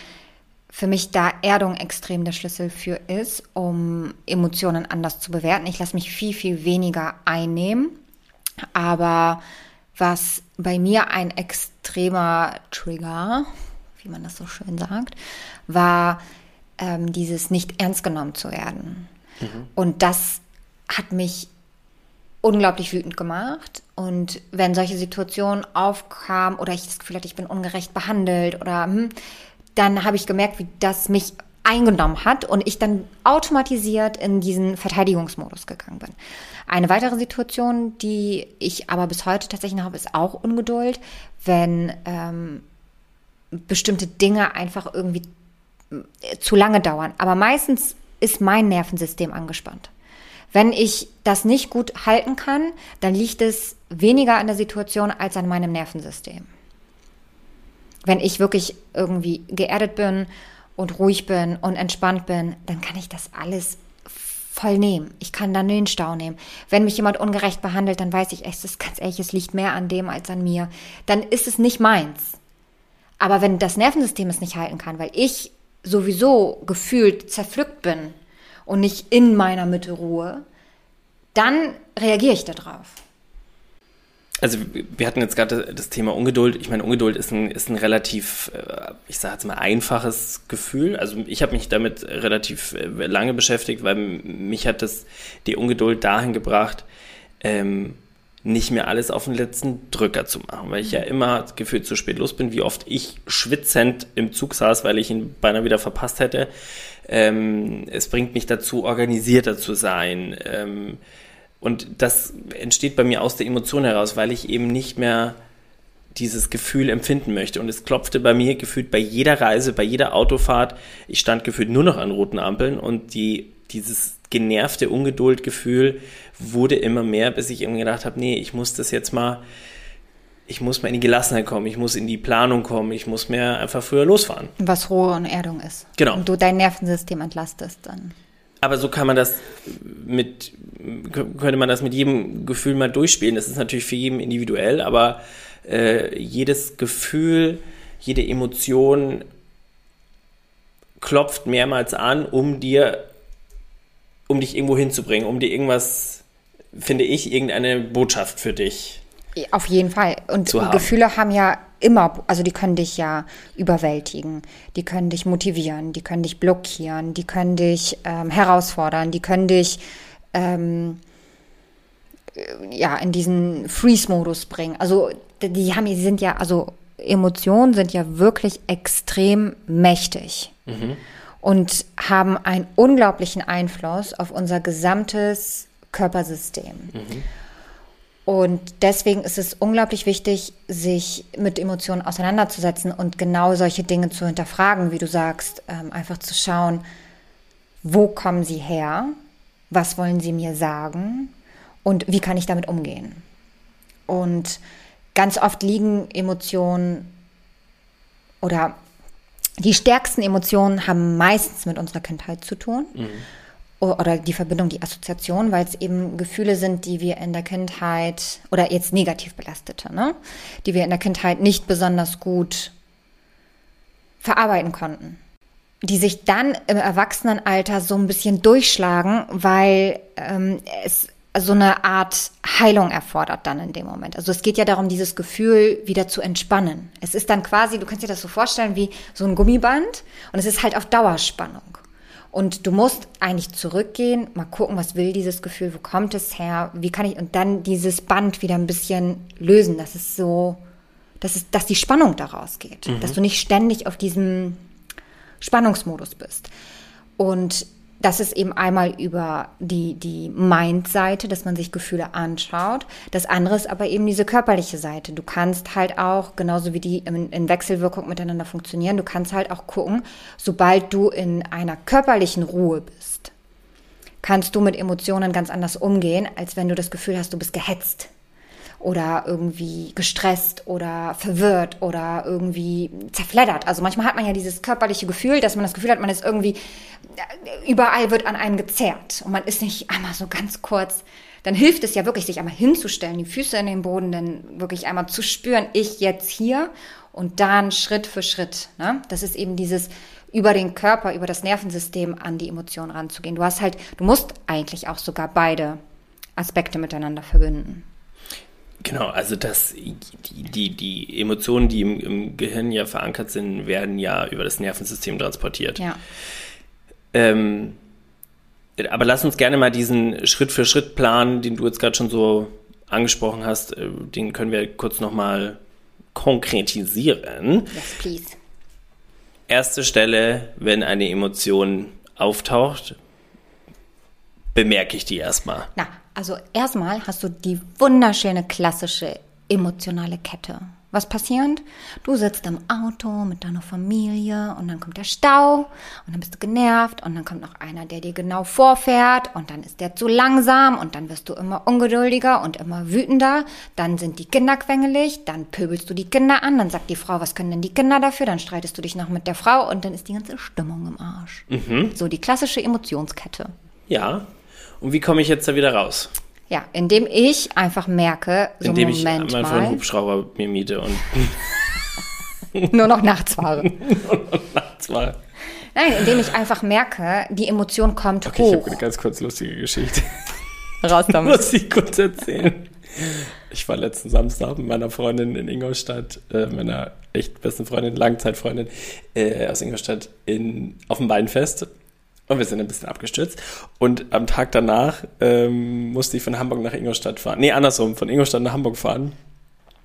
für mich da Erdung extrem der Schlüssel für ist, um Emotionen anders zu bewerten. Ich lasse mich viel, viel weniger einnehmen. Aber was bei mir ein extremer Trigger, wie man das so schön sagt, war ähm, dieses nicht ernst genommen zu werden. Und das hat mich unglaublich wütend gemacht. Und wenn solche Situationen aufkamen oder ich das Gefühl hatte, ich bin ungerecht behandelt oder hm, dann habe ich gemerkt, wie das mich eingenommen hat und ich dann automatisiert in diesen Verteidigungsmodus gegangen bin. Eine weitere Situation, die ich aber bis heute tatsächlich habe, ist auch Ungeduld, wenn ähm, bestimmte Dinge einfach irgendwie äh, zu lange dauern. Aber meistens ist mein Nervensystem angespannt. Wenn ich das nicht gut halten kann, dann liegt es weniger an der Situation als an meinem Nervensystem. Wenn ich wirklich irgendwie geerdet bin und ruhig bin und entspannt bin, dann kann ich das alles voll nehmen. Ich kann dann den Stau nehmen. Wenn mich jemand ungerecht behandelt, dann weiß ich, es ist ganz ehrlich, es liegt mehr an dem als an mir. Dann ist es nicht meins. Aber wenn das Nervensystem es nicht halten kann, weil ich sowieso gefühlt zerpflückt bin und nicht in meiner Mitte ruhe, dann reagiere ich darauf. Also wir hatten jetzt gerade das Thema Ungeduld. Ich meine, Ungeduld ist ein, ist ein relativ, äh, ich sage jetzt mal, einfaches Gefühl. Also ich habe mich damit relativ äh, lange beschäftigt, weil mich hat das die Ungeduld dahin gebracht, ähm, nicht mehr alles auf den letzten Drücker zu machen, weil ich ja immer gefühlt zu spät los bin, wie oft ich schwitzend im Zug saß, weil ich ihn beinahe wieder verpasst hätte. Ähm, es bringt mich dazu, organisierter zu sein. Ähm, und das entsteht bei mir aus der Emotion heraus, weil ich eben nicht mehr dieses Gefühl empfinden möchte. Und es klopfte bei mir gefühlt bei jeder Reise, bei jeder Autofahrt. Ich stand gefühlt nur noch an roten Ampeln und die, dieses genervte Ungeduldgefühl wurde immer mehr, bis ich irgendwie gedacht habe, nee, ich muss das jetzt mal, ich muss mal in die Gelassenheit kommen, ich muss in die Planung kommen, ich muss mehr einfach früher losfahren. Was Ruhe und Erdung ist. Genau. Und du dein Nervensystem entlastest dann. Aber so kann man das mit, könnte man das mit jedem Gefühl mal durchspielen. Das ist natürlich für jeden individuell, aber äh, jedes Gefühl, jede Emotion klopft mehrmals an, um dir, um dich irgendwo hinzubringen, um dir irgendwas, finde ich, irgendeine Botschaft für dich. Auf jeden Fall. Und. Gefühle haben ja immer, also die können dich ja überwältigen, die können dich motivieren, die können dich blockieren, die können dich ähm, herausfordern, die können dich ähm, äh, ja in diesen Freeze-Modus bringen. Also die haben, die sind ja, also Emotionen sind ja wirklich extrem mächtig und haben einen unglaublichen Einfluss auf unser gesamtes Körpersystem. Und deswegen ist es unglaublich wichtig, sich mit Emotionen auseinanderzusetzen und genau solche Dinge zu hinterfragen, wie du sagst, ähm, einfach zu schauen, wo kommen sie her, was wollen sie mir sagen und wie kann ich damit umgehen. Und ganz oft liegen Emotionen oder die stärksten Emotionen haben meistens mit unserer Kindheit zu tun. O- Oder die Verbindung, die Assoziation, weil es eben Gefühle sind, die wir in der Kindheit, oder jetzt negativ belastete, ne? die wir in der Kindheit nicht besonders gut verarbeiten konnten. Die sich dann im Erwachsenenalter so ein bisschen durchschlagen, weil ähm, es so eine Art Heilung erfordert dann in dem Moment. Also es geht ja darum, dieses Gefühl wieder zu entspannen. Es ist dann quasi, du kannst dir das so vorstellen wie so ein Gummiband und es ist halt auf Dauerspannung. Und du musst eigentlich zurückgehen, mal gucken, was will dieses Gefühl, wo kommt es her, wie kann ich, und dann dieses Band wieder ein bisschen lösen, dass es so, dass es, dass die Spannung daraus geht, dass du nicht ständig auf diesem Spannungsmodus bist. Und das ist eben einmal über die, die Mind-Seite, dass man sich Gefühle anschaut. Das andere ist aber eben diese körperliche Seite. Du kannst halt auch, genauso wie die in, in Wechselwirkung miteinander funktionieren, du kannst halt auch gucken, sobald du in einer körperlichen Ruhe bist, kannst du mit Emotionen ganz anders umgehen, als wenn du das Gefühl hast, du bist gehetzt oder irgendwie gestresst oder verwirrt oder irgendwie zerfleddert. Also manchmal hat man ja dieses körperliche Gefühl, dass man das Gefühl hat, man ist irgendwie, überall wird an einem gezerrt und man ist nicht einmal so ganz kurz. Dann hilft es ja wirklich, sich einmal hinzustellen, die Füße in den Boden, dann wirklich einmal zu spüren, ich jetzt hier und dann Schritt für Schritt. Ne? Das ist eben dieses über den Körper, über das Nervensystem an die Emotionen ranzugehen. Du hast halt, du musst eigentlich auch sogar beide Aspekte miteinander verbinden. Genau, also das, die, die, die Emotionen, die im, im Gehirn ja verankert sind, werden ja über das Nervensystem transportiert. Ja. Ähm, aber lass uns gerne mal diesen Schritt-für-Schritt-Plan, den du jetzt gerade schon so angesprochen hast, äh, den können wir kurz nochmal konkretisieren. Yes, please. Erste Stelle, wenn eine Emotion auftaucht, bemerke ich die erstmal. Na, also erstmal hast du die wunderschöne klassische emotionale Kette. Was passiert? Du sitzt im Auto mit deiner Familie und dann kommt der Stau und dann bist du genervt und dann kommt noch einer, der dir genau vorfährt und dann ist der zu langsam und dann wirst du immer ungeduldiger und immer wütender. Dann sind die Kinder quengelig, dann pöbelst du die Kinder an, dann sagt die Frau, was können denn die Kinder dafür? Dann streitest du dich noch mit der Frau und dann ist die ganze Stimmung im Arsch. So die klassische Emotionskette. Ja. Und wie komme ich jetzt da wieder raus? Ja, indem ich einfach merke, so Indem ich Moment mal einen mal, Hubschrauber mir miete und nur noch nachts fahre. zwar. Nein, indem ich einfach merke, die Emotion kommt Okay, ich habe hoch. eine ganz kurz lustige Geschichte. Raus damit. Muss ich kurz erzählen. Ich war letzten Samstag mit meiner Freundin in Ingolstadt, äh, meiner echt besten Freundin, Langzeitfreundin äh, aus Ingolstadt, in, auf dem Weinfest. Und wir sind ein bisschen abgestürzt. Und am Tag danach ähm, musste ich von Hamburg nach Ingolstadt fahren. Nee, andersrum, von Ingolstadt nach Hamburg fahren.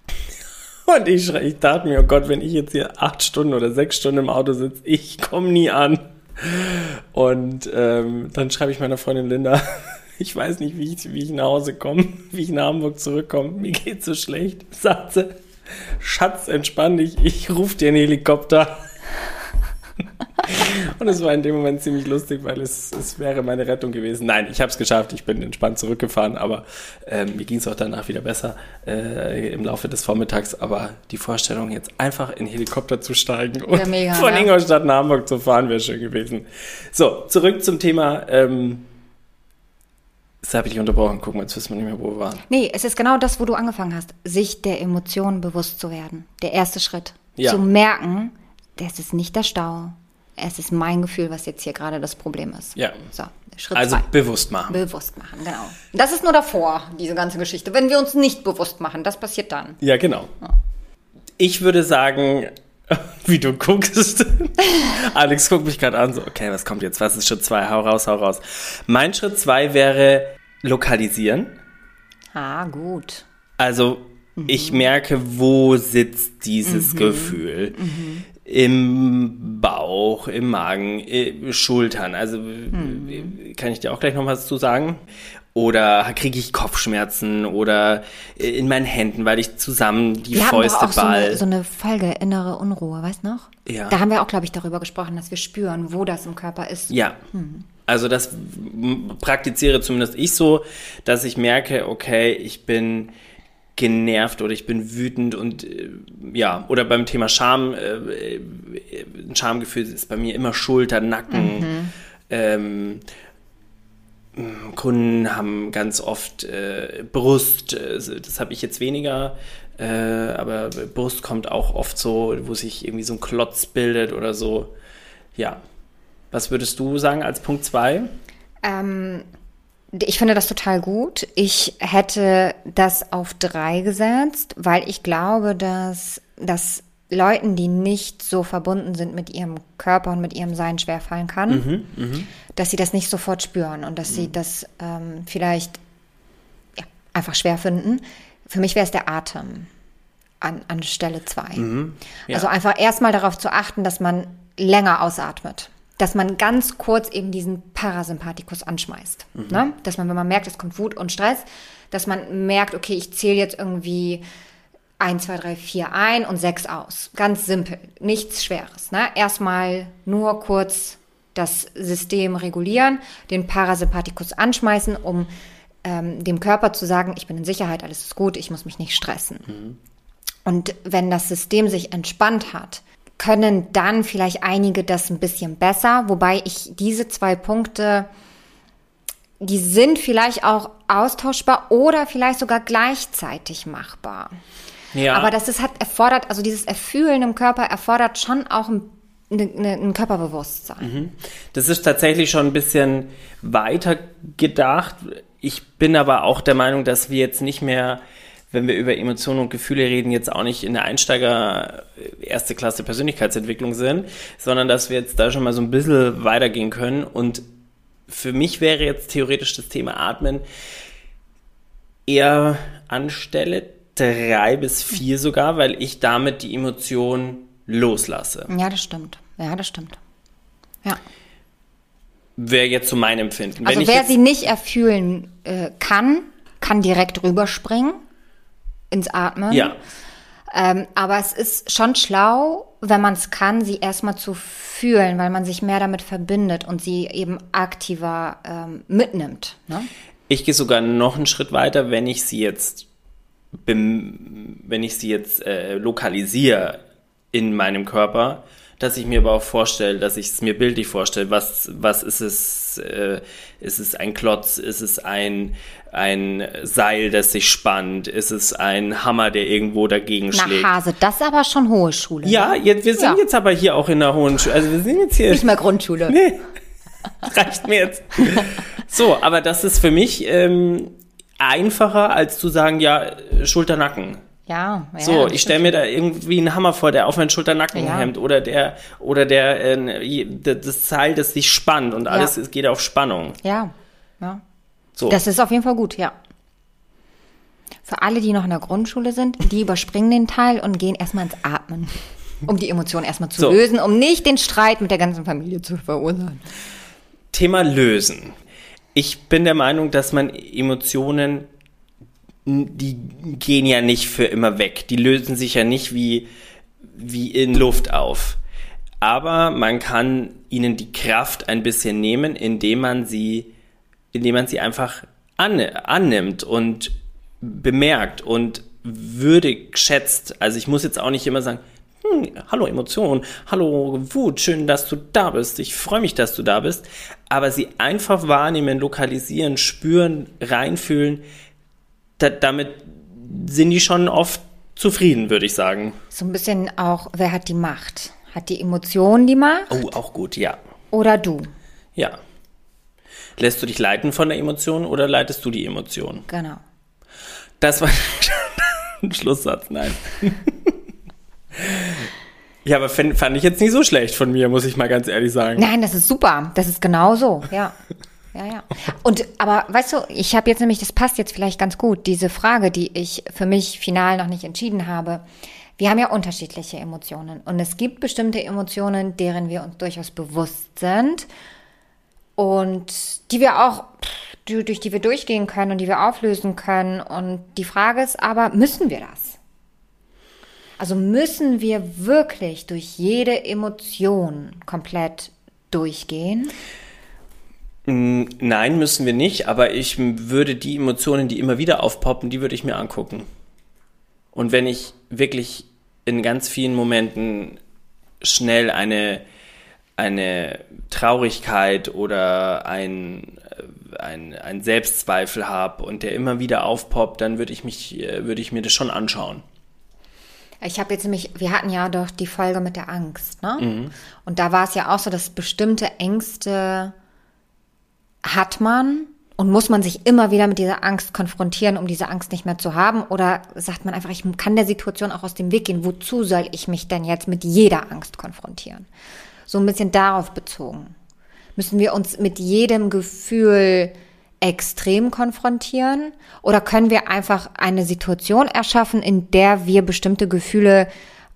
Und ich, ich dachte mir, oh Gott, wenn ich jetzt hier acht Stunden oder sechs Stunden im Auto sitze, ich komme nie an. Und ähm, dann schreibe ich meiner Freundin Linda, ich weiß nicht, wie ich, wie ich nach Hause komme, wie ich nach Hamburg zurückkomme. Mir geht's so schlecht. Sagt Schatz, entspann dich, ich rufe dir einen Helikopter. Und es war in dem Moment ziemlich lustig, weil es, es wäre meine Rettung gewesen. Nein, ich habe es geschafft, ich bin entspannt zurückgefahren, aber äh, mir ging es auch danach wieder besser äh, im Laufe des Vormittags. Aber die Vorstellung, jetzt einfach in Helikopter zu steigen und mega, von ja. Ingolstadt nach Hamburg zu fahren, wäre schön gewesen. So, zurück zum Thema. Ähm, das habe ich unterbrochen. Guck mal, jetzt wissen wir nicht mehr, wo wir waren. Nee, es ist genau das, wo du angefangen hast. Sich der Emotionen bewusst zu werden. Der erste Schritt. Ja. Zu merken, das ist nicht der Stau. Es ist mein Gefühl, was jetzt hier gerade das Problem ist. Ja. So, Schritt Also zwei. bewusst machen. Bewusst machen, genau. Das ist nur davor, diese ganze Geschichte. Wenn wir uns nicht bewusst machen, das passiert dann. Ja, genau. Ja. Ich würde sagen, wie du guckst. Alex guckt mich gerade an, so, okay, was kommt jetzt? Was ist Schritt zwei? Hau raus, hau raus. Mein Schritt zwei wäre lokalisieren. Ah, gut. Also, mhm. ich merke, wo sitzt dieses mhm. Gefühl. Mhm. Im Bauch, im Magen, Schultern. Also, mhm. kann ich dir auch gleich noch was zu sagen? Oder kriege ich Kopfschmerzen oder in meinen Händen, weil ich zusammen die wir Fäuste haben auch ball. So eine, so eine Folge innere Unruhe, weißt du noch? Ja. Da haben wir auch, glaube ich, darüber gesprochen, dass wir spüren, wo das im Körper ist. Ja. Hm. Also das praktiziere zumindest ich so, dass ich merke, okay, ich bin genervt oder ich bin wütend und äh, ja, oder beim Thema Scham, äh, äh ein Schamgefühl ist bei mir immer Schulter, Nacken, mhm. ähm, Kunden haben ganz oft äh, Brust, äh, das habe ich jetzt weniger, äh, aber Brust kommt auch oft so, wo sich irgendwie so ein Klotz bildet oder so. Ja. Was würdest du sagen als Punkt 2? Ähm, ich finde das total gut. Ich hätte das auf 3 gesetzt, weil ich glaube, dass das Leuten, die nicht so verbunden sind mit ihrem Körper und mit ihrem Sein schwerfallen kann, mhm, mh. dass sie das nicht sofort spüren und dass mhm. sie das ähm, vielleicht ja, einfach schwer finden. Für mich wäre es der Atem an, an Stelle 2. Mhm, ja. Also einfach erstmal darauf zu achten, dass man länger ausatmet. Dass man ganz kurz eben diesen Parasympathikus anschmeißt. Mhm. Ne? Dass man, wenn man merkt, es kommt Wut und Stress, dass man merkt, okay, ich zähle jetzt irgendwie 1, 2, 3, 4 ein und 6 aus. Ganz simpel, nichts Schweres. Ne? Erstmal nur kurz das System regulieren, den Parasympathikus anschmeißen, um ähm, dem Körper zu sagen, ich bin in Sicherheit, alles ist gut, ich muss mich nicht stressen. Mhm. Und wenn das System sich entspannt hat, können dann vielleicht einige das ein bisschen besser, wobei ich diese zwei Punkte, die sind vielleicht auch austauschbar oder vielleicht sogar gleichzeitig machbar. Ja. Aber das ist halt erfordert, also dieses Erfühlen im Körper erfordert schon auch ein ein Körperbewusstsein. Mhm. Das ist tatsächlich schon ein bisschen weiter gedacht. Ich bin aber auch der Meinung, dass wir jetzt nicht mehr, wenn wir über Emotionen und Gefühle reden, jetzt auch nicht in der Einsteiger äh, erste Klasse Persönlichkeitsentwicklung sind, sondern dass wir jetzt da schon mal so ein bisschen weitergehen können. Und für mich wäre jetzt theoretisch das Thema Atmen eher anstelle drei bis vier sogar, weil ich damit die Emotion loslasse. Ja, das stimmt. Ja, das stimmt. Ja. Wäre jetzt so mein Empfinden. Also wer sie nicht erfühlen äh, kann, kann direkt rüberspringen ins Atmen. Ja. Ähm, aber es ist schon schlau, wenn man es kann, sie erstmal zu fühlen, weil man sich mehr damit verbindet und sie eben aktiver ähm, mitnimmt. Ne? Ich gehe sogar noch einen Schritt weiter, wenn ich sie jetzt wenn ich sie jetzt äh, lokalisiere in meinem Körper, dass ich mir aber auch vorstelle, dass ich es mir bildlich vorstelle, was, was ist es, äh, ist es ein Klotz, ist es ein, ein Seil, das sich spannt, ist es ein Hammer, der irgendwo dagegen Na, schlägt. Na Hase, das ist aber schon hohe Schule. Ja, ne? jetzt, wir sind ja. jetzt aber hier auch in der hohen Schule, also wir sind jetzt hier. Nicht mehr Grundschule. Nee, reicht mir jetzt. So, aber das ist für mich ähm, einfacher, als zu sagen, ja, Schulter-Nacken. Ja, ja So, ich stelle mir da irgendwie einen Hammer vor, der auf meinen Schulternacken Ja. hemmt oder der oder der äh, das Seil, das sich spannt und alles es geht auf Spannung. Ja, ja. So. Das ist auf jeden Fall gut, ja. Für alle, die noch in der Grundschule sind, die überspringen den Teil und gehen erstmal ins Atmen. Um die Emotionen erstmal zu So. lösen, um nicht den Streit mit der ganzen Familie zu verursachen. Thema lösen. Ich bin der Meinung, dass man Emotionen, die gehen ja nicht für immer weg. Die lösen sich ja nicht wie, wie in Luft auf. Aber man kann ihnen die Kraft ein bisschen nehmen, indem man sie, indem man sie einfach an, annimmt und bemerkt und würdig schätzt. Also ich muss jetzt auch nicht immer sagen, hm, hallo Emotion, hallo Wut, schön, dass du da bist. Ich freue mich, dass du da bist. Aber sie einfach wahrnehmen, lokalisieren, spüren, reinfühlen, da, damit sind die schon oft zufrieden, würde ich sagen. So ein bisschen auch, wer hat die Macht? Hat die Emotion die Macht Oh, auch gut, ja. oder du? Ja. Lässt du dich leiten von der Emotion oder leitest du die Emotion? Genau. Das war ein Schlusssatz, nein. ja, aber fand, fand ich jetzt nicht so schlecht von mir, muss ich mal ganz ehrlich sagen. Nein, das ist super. Das ist genau so, ja. Ja, ja. Und aber weißt du, ich habe jetzt nämlich, das passt jetzt vielleicht ganz gut, diese Frage, die ich für mich final noch nicht entschieden habe. Wir haben ja unterschiedliche Emotionen und es gibt bestimmte Emotionen, deren wir uns durchaus bewusst sind und die wir auch durch die wir durchgehen können und die wir auflösen können und die Frage ist aber, müssen wir das? Also müssen wir wirklich durch jede Emotion komplett durchgehen? Mm, Nein, müssen wir nicht, aber ich würde die Emotionen, die immer wieder aufpoppen, die würde ich mir angucken. Und wenn ich wirklich in ganz vielen Momenten schnell eine, eine Traurigkeit oder ein, äh, ein, ein Selbstzweifel habe und der immer wieder aufpoppt, dann würde ich mich, äh, würde ich mir das schon anschauen. Ich habe jetzt nämlich, wir hatten ja doch die Folge mit der Angst, ne? Und da war es ja auch so, dass bestimmte Ängste hat man und muss man sich immer wieder mit dieser Angst konfrontieren, um diese Angst nicht mehr zu haben? Oder sagt man einfach, ich kann der Situation auch aus dem Weg gehen? Wozu soll ich mich denn jetzt mit jeder Angst konfrontieren? So ein bisschen darauf bezogen. Müssen wir uns mit jedem Gefühl extrem konfrontieren? Oder können wir einfach eine Situation erschaffen, in der wir bestimmte Gefühle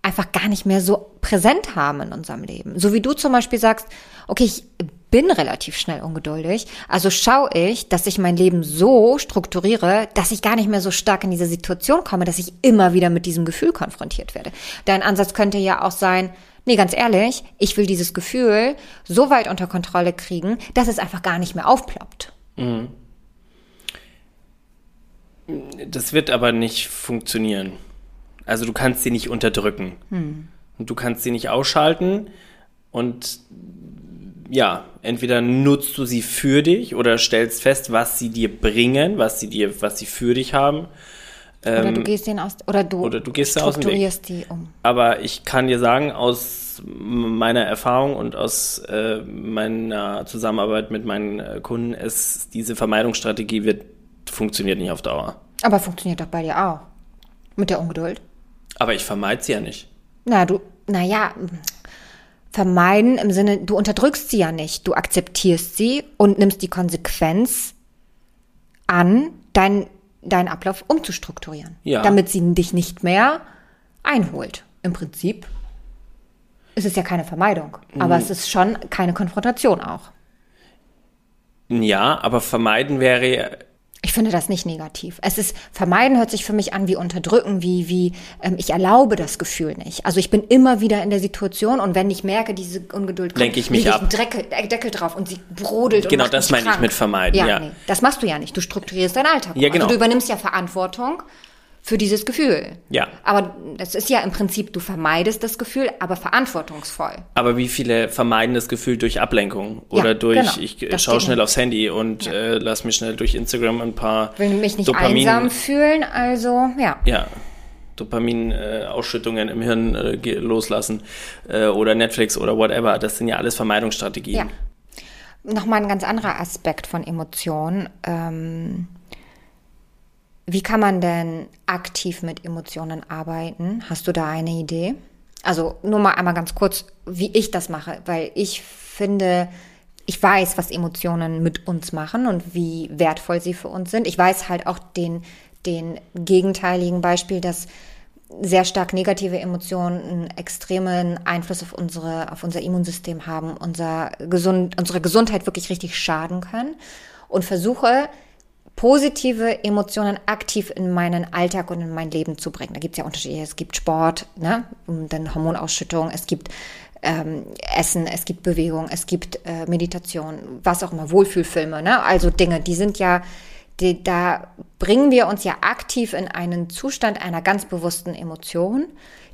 einfach gar nicht mehr so präsent haben in unserem Leben? So wie du zum Beispiel sagst, okay, ich bin relativ schnell ungeduldig, also schaue ich, dass ich mein Leben so strukturiere, dass ich gar nicht mehr so stark in diese Situation komme, dass ich immer wieder mit diesem Gefühl konfrontiert werde. Dein Ansatz könnte ja auch sein, nee, ganz ehrlich, ich will dieses Gefühl so weit unter Kontrolle kriegen, dass es einfach gar nicht mehr aufploppt. Das wird aber nicht funktionieren. Also du kannst sie nicht unterdrücken. Und du kannst sie nicht ausschalten. Und ja, entweder nutzt du sie für dich oder stellst fest, was sie dir bringen, was sie dir, was sie für dich haben. Oder du gehst den aus, oder du, Ähm, oder du gehst da aus dem Weg. strukturierst die um. Aber ich kann dir sagen, aus meiner Erfahrung und aus äh, meiner Zusammenarbeit mit meinen äh, Kunden, ist diese Vermeidungsstrategie wird funktioniert nicht auf Dauer. Aber funktioniert doch bei dir auch. Mit der Ungeduld. Aber ich vermeide sie ja nicht. Na, du, naja, vermeiden im Sinne, du unterdrückst sie ja nicht. Du akzeptierst sie und nimmst die Konsequenz an, dein, deinen Ablauf umzustrukturieren. Ja. Damit sie dich nicht mehr einholt. Im Prinzip ist es ja keine Vermeidung. Aber Mhm. es ist schon keine Konfrontation auch. Ja, aber vermeiden wäre Ich finde das nicht negativ. Es ist, vermeiden hört sich für mich an wie unterdrücken, wie, wie, ähm, ich erlaube das Gefühl nicht. Also ich bin immer wieder in der Situation und wenn ich merke, diese Ungeduld kommt, Lenke ich mich ab. einen Deckel, äh, Deckel drauf und sie brodelt und Genau, macht das meine ich mit vermeiden, ja. Nee, das machst du ja nicht. Du strukturierst deinen Alltag. Ja, genau. Also du übernimmst ja Verantwortung für dieses Gefühl. Ja. Aber das ist ja im Prinzip, du vermeidest das Gefühl, aber verantwortungsvoll. Aber wie viele vermeiden das Gefühl durch Ablenkung Ja, oder durch, genau. ich äh, Das schaue schnell aufs Handy und äh, lass mich schnell durch Instagram ein paar Will mich nicht Dopamin, einsam fühlen, also ja. ja, Dopamin-Ausschüttungen im Hirn äh, loslassen äh, oder Netflix oder whatever. Das sind ja alles Vermeidungsstrategien. Ja. Nochmal ein ganz anderer Aspekt von Emotionen. Ähm, wie kann man denn aktiv mit Emotionen arbeiten? Hast du da eine Idee? Also nur mal einmal ganz kurz, wie ich das mache, weil ich finde, ich weiß, was Emotionen mit uns machen und wie wertvoll sie für uns sind. Ich weiß halt auch den, den gegenteiligen Beispiel, dass sehr stark negative Emotionen einen extremen Einfluss auf unsere, auf unser Immunsystem haben, unser gesund, unsere Gesundheit wirklich richtig schaden können und versuche, positive Emotionen aktiv in meinen Alltag und in mein Leben zu bringen. Da gibt es ja Unterschiede. Es gibt Sport, ne? und dann Hormonausschüttung, es gibt ähm, Essen, es gibt Bewegung, es gibt äh, Meditation, was auch immer, Wohlfühlfilme, ne? Also Dinge, die sind ja, die, da bringen wir uns ja aktiv in einen Zustand einer ganz bewussten Emotion,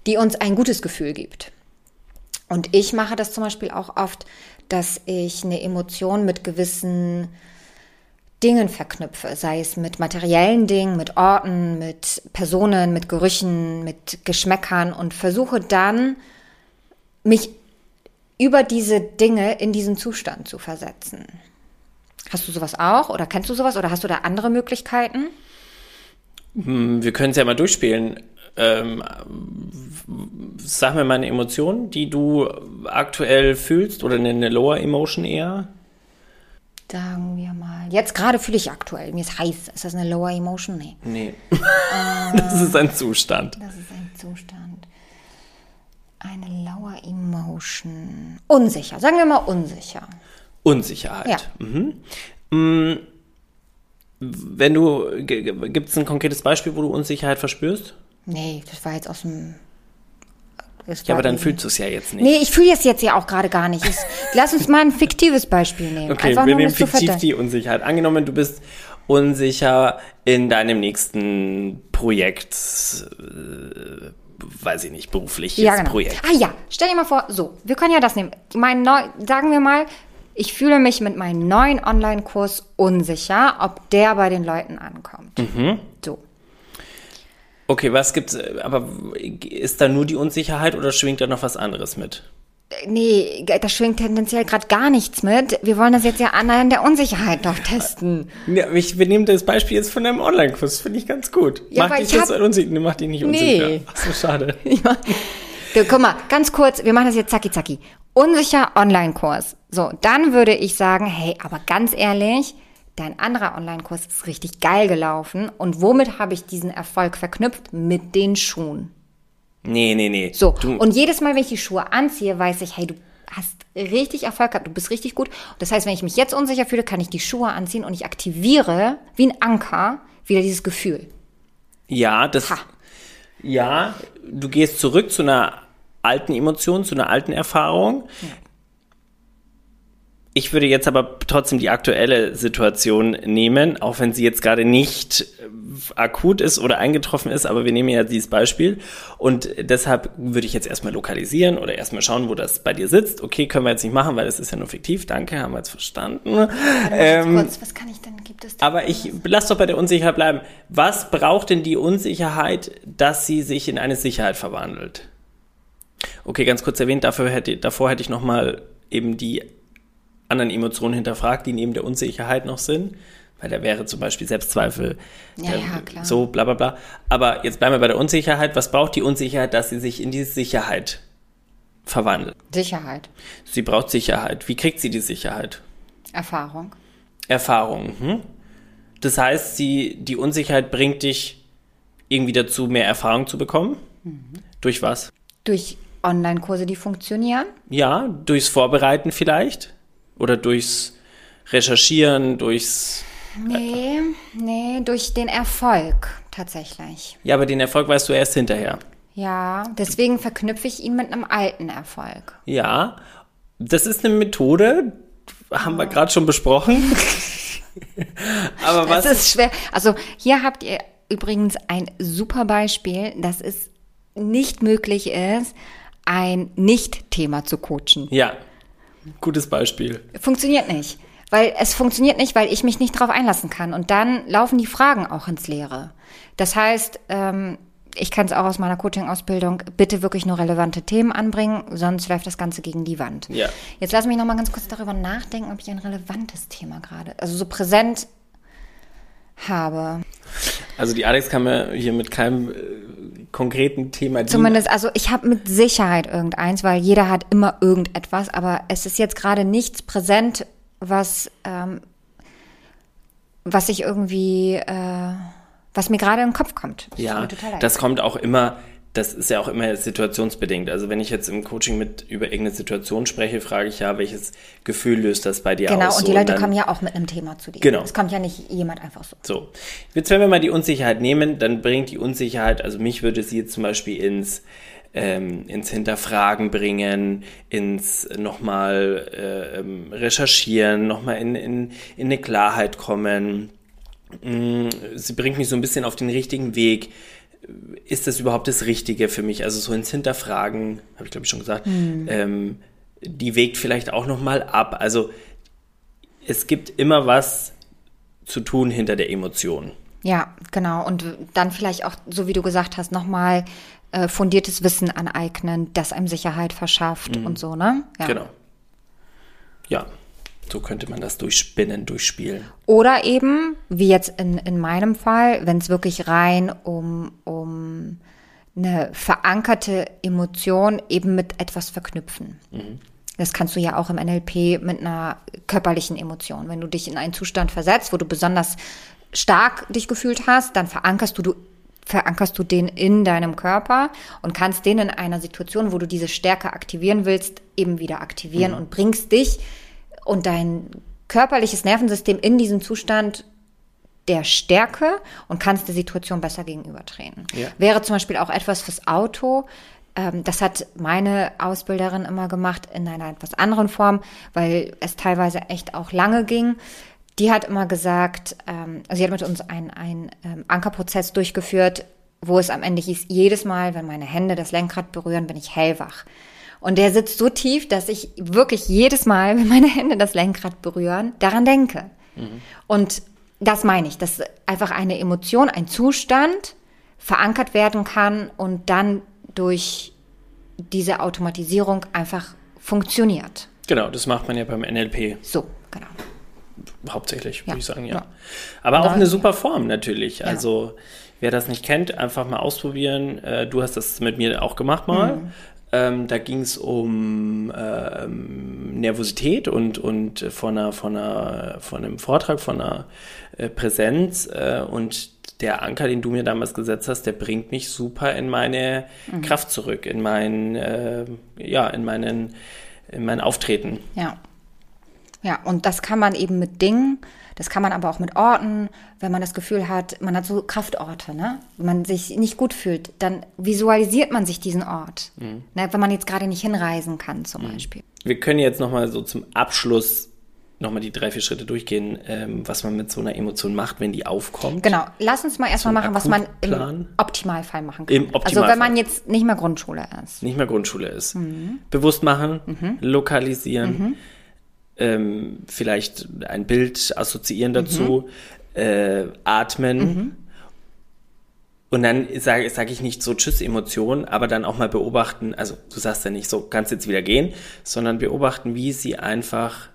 die uns ein gutes Gefühl gibt. Und ich mache das zum Beispiel auch oft, dass ich eine Emotion mit gewissen Dingen verknüpfe, sei es mit materiellen Dingen, mit Orten, mit Personen, mit Gerüchen, mit Geschmäckern und versuche dann, mich über diese Dinge in diesen Zustand zu versetzen. Hast du sowas auch oder kennst du sowas oder hast du da andere Möglichkeiten? Hm, wir können es ja mal durchspielen. Ähm, sag mir mal eine Emotion, die du aktuell fühlst oder eine Lower Emotion eher. Sagen wir mal. Jetzt gerade fühle ich aktuell. Mir ist heiß. Ist das eine Lower Emotion? Nee. Nee. das ist ein Zustand. Das ist ein Zustand. Eine Lower Emotion. Unsicher. Sagen wir mal unsicher. Unsicherheit. Ja. Mhm. Mm, wenn du, gibt es ein konkretes Beispiel, wo du Unsicherheit verspürst? Nee, das war jetzt aus dem ja, aber dann fühlst du es ja jetzt nicht. Nee, ich fühle es jetzt ja auch gerade gar nicht. Ich, lass uns mal ein fiktives Beispiel nehmen. Okay, Einfach wir nehmen fiktiv die Unsicherheit. Angenommen, du bist unsicher in deinem nächsten Projekt, äh, weiß ich nicht, berufliches ja, genau. Projekt. Ah ja, stell dir mal vor, so, wir können ja das nehmen. Mein neu, sagen wir mal, ich fühle mich mit meinem neuen Online-Kurs unsicher, ob der bei den Leuten ankommt. Mhm. Okay, was gibt's, aber ist da nur die Unsicherheit oder schwingt da noch was anderes mit? Nee, da schwingt tendenziell gerade gar nichts mit. Wir wollen das jetzt ja an der Unsicherheit doch testen. Ja, ich, wir nehmen das Beispiel jetzt von deinem Online-Kurs, finde ich ganz gut. Ja, mach dich jetzt hab... unsicher, nee, mach dich nicht unsicher. Nee. Ach so, schade. ja. Du, guck mal, ganz kurz, wir machen das jetzt zacki zacki. Unsicher Online-Kurs. So, dann würde ich sagen, hey, aber ganz ehrlich, dein anderer Online-Kurs ist richtig geil gelaufen. Und womit habe ich diesen Erfolg verknüpft? Mit den Schuhen. Nee, nee, nee. So, du und jedes Mal, wenn ich die Schuhe anziehe, weiß ich, hey, du hast richtig Erfolg gehabt, du bist richtig gut. Das heißt, wenn ich mich jetzt unsicher fühle, kann ich die Schuhe anziehen und ich aktiviere wie ein Anker wieder dieses Gefühl. Ja, das. Ha. Ja, du gehst zurück zu einer alten Emotion, zu einer alten Erfahrung. Ja. Ich würde jetzt aber trotzdem die aktuelle Situation nehmen, auch wenn sie jetzt gerade nicht äh, akut ist oder eingetroffen ist, aber wir nehmen ja dieses Beispiel und deshalb würde ich jetzt erstmal lokalisieren oder erstmal schauen, wo das bei dir sitzt. Okay, können wir jetzt nicht machen, weil es ist ja nur fiktiv. Danke, haben wir jetzt verstanden. Ähm, kurz, was kann ich denn, gibt es Aber ich lass doch bei der Unsicherheit bleiben. Was braucht denn die Unsicherheit, dass sie sich in eine Sicherheit verwandelt? Okay, ganz kurz erwähnt, dafür hätte, davor hätte ich nochmal eben die anderen Emotionen hinterfragt, die neben der Unsicherheit noch sind. Weil da wäre zum Beispiel Selbstzweifel, ja, ähm, ja, klar. so bla bla bla. Aber jetzt bleiben wir bei der Unsicherheit. Was braucht die Unsicherheit, dass sie sich in die Sicherheit verwandelt? Sicherheit. Sie braucht Sicherheit. Wie kriegt sie die Sicherheit? Erfahrung. Erfahrung. Hm? Das heißt, sie, die Unsicherheit bringt dich irgendwie dazu, mehr Erfahrung zu bekommen. Mhm. Durch was? Durch Online-Kurse, die funktionieren. Ja, durchs Vorbereiten vielleicht. Oder durchs Recherchieren, durchs. Nee, nee, durch den Erfolg tatsächlich. Ja, aber den Erfolg weißt du erst hinterher. Ja, deswegen verknüpfe ich ihn mit einem alten Erfolg. Ja, das ist eine Methode, haben wir gerade schon besprochen. aber was? Das ist schwer. Also hier habt ihr übrigens ein super Beispiel, dass es nicht möglich ist, ein Nicht-Thema zu coachen. Ja, Gutes Beispiel. Funktioniert nicht. Weil es funktioniert nicht, weil ich mich nicht darauf einlassen kann. Und dann laufen die Fragen auch ins Leere. Das heißt, ähm, ich kann es auch aus meiner Coaching-Ausbildung, bitte wirklich nur relevante Themen anbringen, sonst läuft das Ganze gegen die Wand. Ja. Jetzt lass mich noch mal ganz kurz darüber nachdenken, ob ich ein relevantes Thema gerade, also so präsent habe. Also die Alex kann mir hier mit keinem äh, konkreten Thema. Zumindest, also ich habe mit Sicherheit irgendeins, weil jeder hat immer irgendetwas, aber es ist jetzt gerade nichts präsent, was, ähm, was ich irgendwie, äh, was mir gerade in den Kopf kommt. Das Ja, das kommt auch immer, das ist ja auch immer situationsbedingt. Also wenn ich jetzt im Coaching mit über irgendeine Situation spreche, frage ich ja, welches Gefühl löst das bei dir Genau, aus? und So, die Leute dann- kommen ja auch mit einem Thema zu dir. Genau. Es kommt ja nicht jemand einfach so. So, jetzt wenn wir mal die Unsicherheit nehmen, dann bringt die Unsicherheit, also mich würde sie jetzt zum Beispiel ins ähm, ins Hinterfragen bringen, ins nochmal äh, ähm, recherchieren, nochmal in, in, in eine Klarheit kommen. Mm, Sie bringt mich so ein bisschen auf den richtigen Weg. Ist das überhaupt das Richtige für mich? Also so ins Hinterfragen, habe ich glaube ich schon gesagt, ähm, die wägt vielleicht auch nochmal ab. Also es gibt immer was zu tun hinter der Emotion. Ja, genau. Und dann vielleicht auch, so wie du gesagt hast, nochmal äh, fundiertes Wissen aneignen, das einem Sicherheit verschafft und so, ne? Ja. Genau. Ja, so könnte man das durchspinnen, durchspielen. Oder eben, wie jetzt in, in meinem Fall, wenn es wirklich rein um, um eine verankerte Emotion eben mit etwas verknüpfen. Das kannst du ja auch im NLP mit einer körperlichen Emotion. Wenn du dich in einen Zustand versetzt, wo du besonders stark dich gefühlt hast, dann verankerst du, du verankerst du den in deinem Körper und kannst den in einer Situation, wo du diese Stärke aktivieren willst, eben wieder aktivieren und bringst dich und dein körperliches Nervensystem in diesen Zustand der Stärke und kannst der Situation besser gegenübertreten. Ja. Wäre zum Beispiel auch etwas fürs Auto. Ähm, das hat meine Ausbilderin immer gemacht in einer etwas anderen Form, weil es teilweise echt auch lange ging. Die hat immer gesagt, ähm, also sie hat mit uns einen, einen ähm, Ankerprozess durchgeführt, wo es am Ende hieß, jedes Mal, wenn meine Hände das Lenkrad berühren, bin ich hellwach. Und der sitzt so tief, dass ich wirklich jedes Mal, wenn meine Hände das Lenkrad berühren, daran denke. Und das meine ich, dass einfach eine Emotion, ein Zustand verankert werden kann und dann durch diese Automatisierung einfach funktioniert. Genau, das macht man ja beim NLP So, genau. hauptsächlich, würde Ja, ich sagen, ja. ja. Aber auch eine super Form natürlich. Also, wer das nicht kennt, einfach mal ausprobieren. Äh, du hast das mit mir auch gemacht mal. Mhm. Ähm, da ging es um ähm, Nervosität und, und von, einer, von, einer, von einem Vortrag, von einer äh, Präsenz. Äh, und der Anker, den du mir damals gesetzt hast, der bringt mich super in meine Mhm. Kraft zurück, in mein, äh, ja, in meinen, in mein Auftreten. Ja. Ja, und das kann man eben mit Dingen, das kann man aber auch mit Orten, wenn man das Gefühl hat, man hat so Kraftorte, ne? Wenn man sich nicht gut fühlt, dann visualisiert man sich diesen Ort. Ne? Wenn man jetzt gerade nicht hinreisen kann, zum Beispiel. Wir können jetzt nochmal so zum Abschluss nochmal die drei, vier Schritte durchgehen, ähm, was man mit so einer Emotion macht, wenn die aufkommt. Genau, lass uns mal erstmal machen, was man im Optimalfall machen kann. Im Also Optimalfall. wenn man jetzt nicht mehr Grundschule ist. Nicht mehr Grundschule ist. Mhm. Bewusst machen, lokalisieren, ähm, vielleicht ein Bild assoziieren Mhm. dazu, äh, atmen. Und dann sage sag ich nicht so Tschüss Emotionen, aber dann auch mal beobachten, also du sagst ja nicht so, kannst jetzt wieder gehen, sondern beobachten, wie sie einfach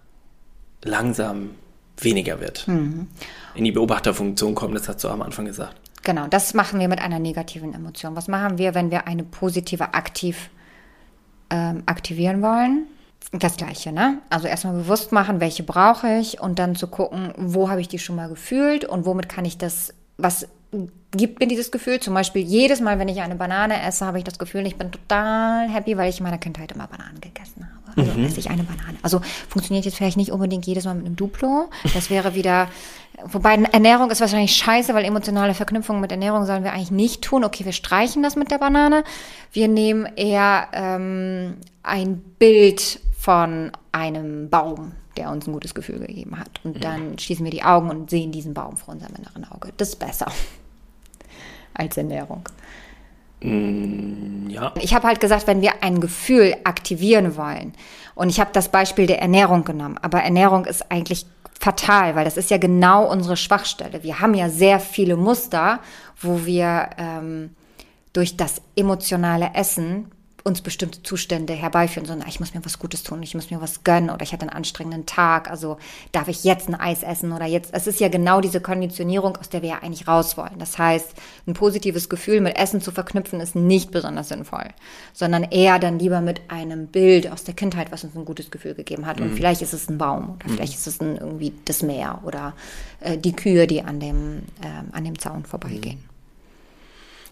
langsam weniger wird. Mhm. In die Beobachterfunktion kommen, das hast du am Anfang gesagt. Genau, das machen wir mit einer negativen Emotion. Was machen wir, wenn wir eine positive aktiv ähm, aktivieren wollen? Das gleiche, ne? Also erstmal bewusst machen, welche brauche ich und dann zu gucken, wo habe ich die schon mal gefühlt und womit kann ich das, was gibt mir dieses Gefühl? Zum Beispiel jedes Mal, wenn ich eine Banane esse, habe ich das Gefühl, ich bin total happy, weil ich in meiner Kindheit immer Bananen gegessen habe. Also esse ich eine Banane. Also funktioniert jetzt vielleicht nicht unbedingt jedes Mal mit einem Duplo. Das wäre wieder, wobei Ernährung ist wahrscheinlich scheiße, weil emotionale Verknüpfungen mit Ernährung sollen wir eigentlich nicht tun. Okay, wir streichen das mit der Banane. Wir nehmen eher ähm, ein Bild von einem Baum, der uns ein gutes Gefühl gegeben hat. Und dann schließen wir die Augen und sehen diesen Baum vor unserem inneren Auge. Das ist besser als Ernährung. Ja, Ich habe halt gesagt, wenn wir ein Gefühl aktivieren wollen, und ich habe das Beispiel der Ernährung genommen, aber Ernährung ist eigentlich fatal, weil das ist ja genau unsere Schwachstelle. Wir haben ja sehr viele Muster, wo wir ähm, durch das emotionale Essen uns bestimmte Zustände herbeiführen, sondern ich muss mir was Gutes tun, ich muss mir was gönnen oder ich hatte einen anstrengenden Tag, also darf ich jetzt ein Eis essen oder jetzt, es ist ja genau diese Konditionierung, aus der wir ja eigentlich raus wollen. Das heißt, ein positives Gefühl mit Essen zu verknüpfen ist nicht besonders sinnvoll, sondern eher dann lieber mit einem Bild aus der Kindheit, was uns ein gutes Gefühl gegeben hat. Und vielleicht ist es ein Baum oder vielleicht ist es ein, irgendwie das Meer oder äh, die Kühe, die an dem, äh, an dem Zaun vorbeigehen.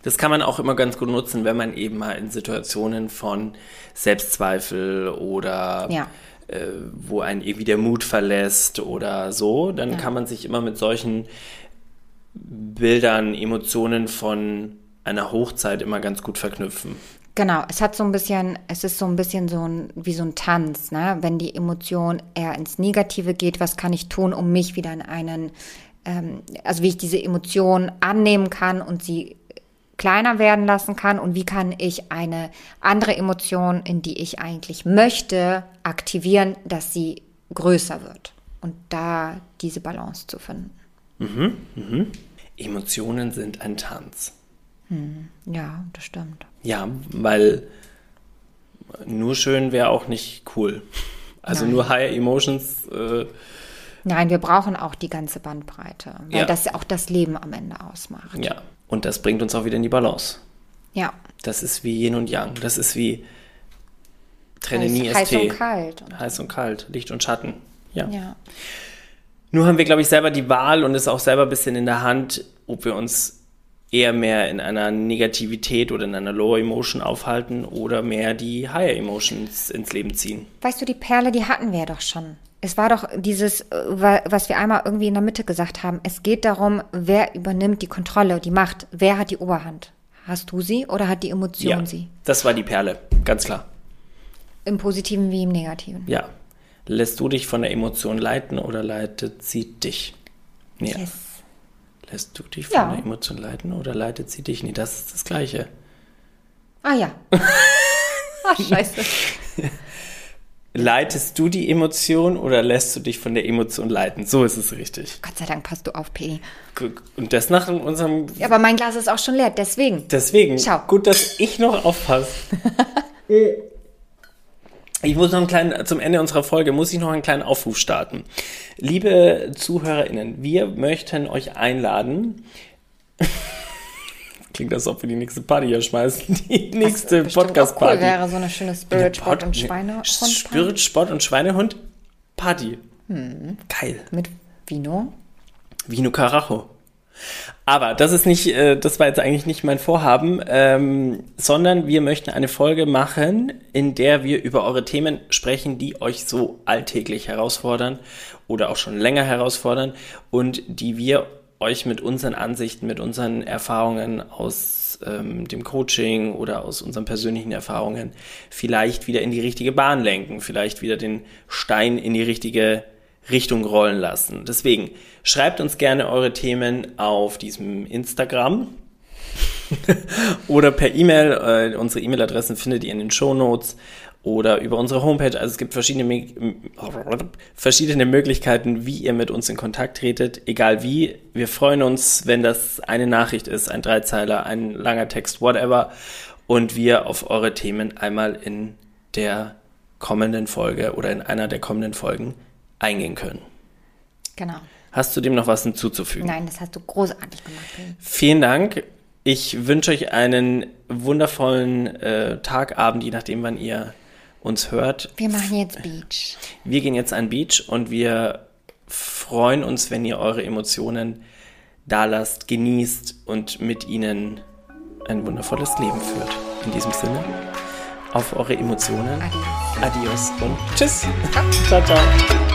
Das kann man auch immer ganz gut nutzen, wenn man eben mal in Situationen von Selbstzweifel oder Ja. äh, wo einen irgendwie der Mut verlässt oder so, dann kann man sich immer mit solchen Bildern, Emotionen von einer Hochzeit immer ganz gut verknüpfen. Genau, es hat so ein bisschen, es ist so ein bisschen so ein, wie so ein Tanz, ne? Wenn die Emotion eher ins Negative geht, was kann ich tun, um mich wieder in einen, ähm, also wie ich diese Emotion annehmen kann und sie kleiner werden lassen kann und wie kann ich eine andere Emotion, in die ich eigentlich möchte, aktivieren, dass sie größer wird. Und da diese Balance zu finden. Emotionen sind ein Tanz. Ja, das stimmt. Ja, weil nur schön wäre auch nicht cool. Also Nein. nur High Emotions, äh, Nein, wir brauchen auch die ganze Bandbreite, weil Ja. das ja auch das Leben am Ende ausmacht. ja. Und das bringt uns auch wieder in die Balance. Ja. Das ist wie Yin und Yang. Das ist wie Trenne Heiß- nie heiß ST. und kalt. Und, Heiß und kalt, Licht und Schatten. Ja. ja. Nur haben wir, glaube ich, selber die Wahl und es auch selber ein bisschen in der Hand, ob wir uns eher mehr in einer Negativität oder in einer Low Emotion aufhalten oder mehr die Higher Emotions ins Leben ziehen. Weißt du, die Perle, die hatten wir doch schon. Es war doch dieses, äh, wa- was wir einmal irgendwie in der Mitte gesagt haben. Es geht darum, wer übernimmt die Kontrolle, die Macht. Wer hat die Oberhand? Hast du sie oder hat die Emotion Ja, sie? das war die Perle, ganz klar. Im Positiven wie im Negativen. Ja. Lässt du dich von der Emotion leiten oder leitet sie dich? Ja. Yes. Lässt du dich von Ja. der Emotion leiten oder leitet sie dich? Nee, das ist das Gleiche. Ah ja. ah, scheiße. Leitest du die Emotion oder lässt du dich von der Emotion leiten? So ist es richtig. Gott sei Dank passt du auf. Guck, Und das nach unserem. Ja, aber mein Glas ist auch schon leer, deswegen. Deswegen, Schau. gut, dass ich noch aufpasse. Ich muss noch einen kleinen, zum Ende unserer Folge muss ich noch einen kleinen Aufruf starten. Liebe ZuhörerInnen, wir möchten euch einladen. Klingt, als ob wir die nächste Party hier schmeißen. Die nächste Podcast-Party. Cool wäre so eine schöne Spirit, Sport und Schweinehund. Spirit, Sport und Schweinehund Party. Hm. Geil. Mit Vino. Vino Carajo. Aber das ist nicht, äh, das war jetzt eigentlich nicht mein Vorhaben, ähm, sondern wir möchten eine Folge machen, in der wir über eure Themen sprechen, die euch so alltäglich herausfordern oder auch schon länger herausfordern und die wir euch mit unseren Ansichten, mit unseren Erfahrungen aus ähm, dem Coaching oder aus unseren persönlichen Erfahrungen vielleicht wieder in die richtige Bahn lenken, vielleicht wieder den Stein in die richtige Richtung rollen lassen. Deswegen schreibt uns gerne eure Themen auf diesem Instagram oder per E-Mail. Äh, unsere E-Mail-Adressen findet ihr in den Show Notes oder über unsere Homepage. Also es gibt verschiedene, verschiedene Möglichkeiten, wie ihr mit uns in Kontakt tretet. Egal wie. Wir freuen uns, wenn das eine Nachricht ist, ein Dreizeiler, ein langer Text, whatever. Und wir auf eure Themen einmal in der kommenden Folge oder in einer der kommenden Folgen eingehen können. Genau. Hast du dem noch was hinzuzufügen? Nein, das hast du großartig gemacht. Vielen Dank. Ich wünsche euch einen wundervollen äh, Tag, Abend, je nachdem, wann ihr uns hört. Wir machen jetzt Beach. Wir gehen jetzt an Beach und wir freuen uns, wenn ihr eure Emotionen da lasst, genießt und mit ihnen ein wundervolles Leben führt. In diesem Sinne, auf eure Emotionen. Adios. Adios und tschüss. ciao, ciao.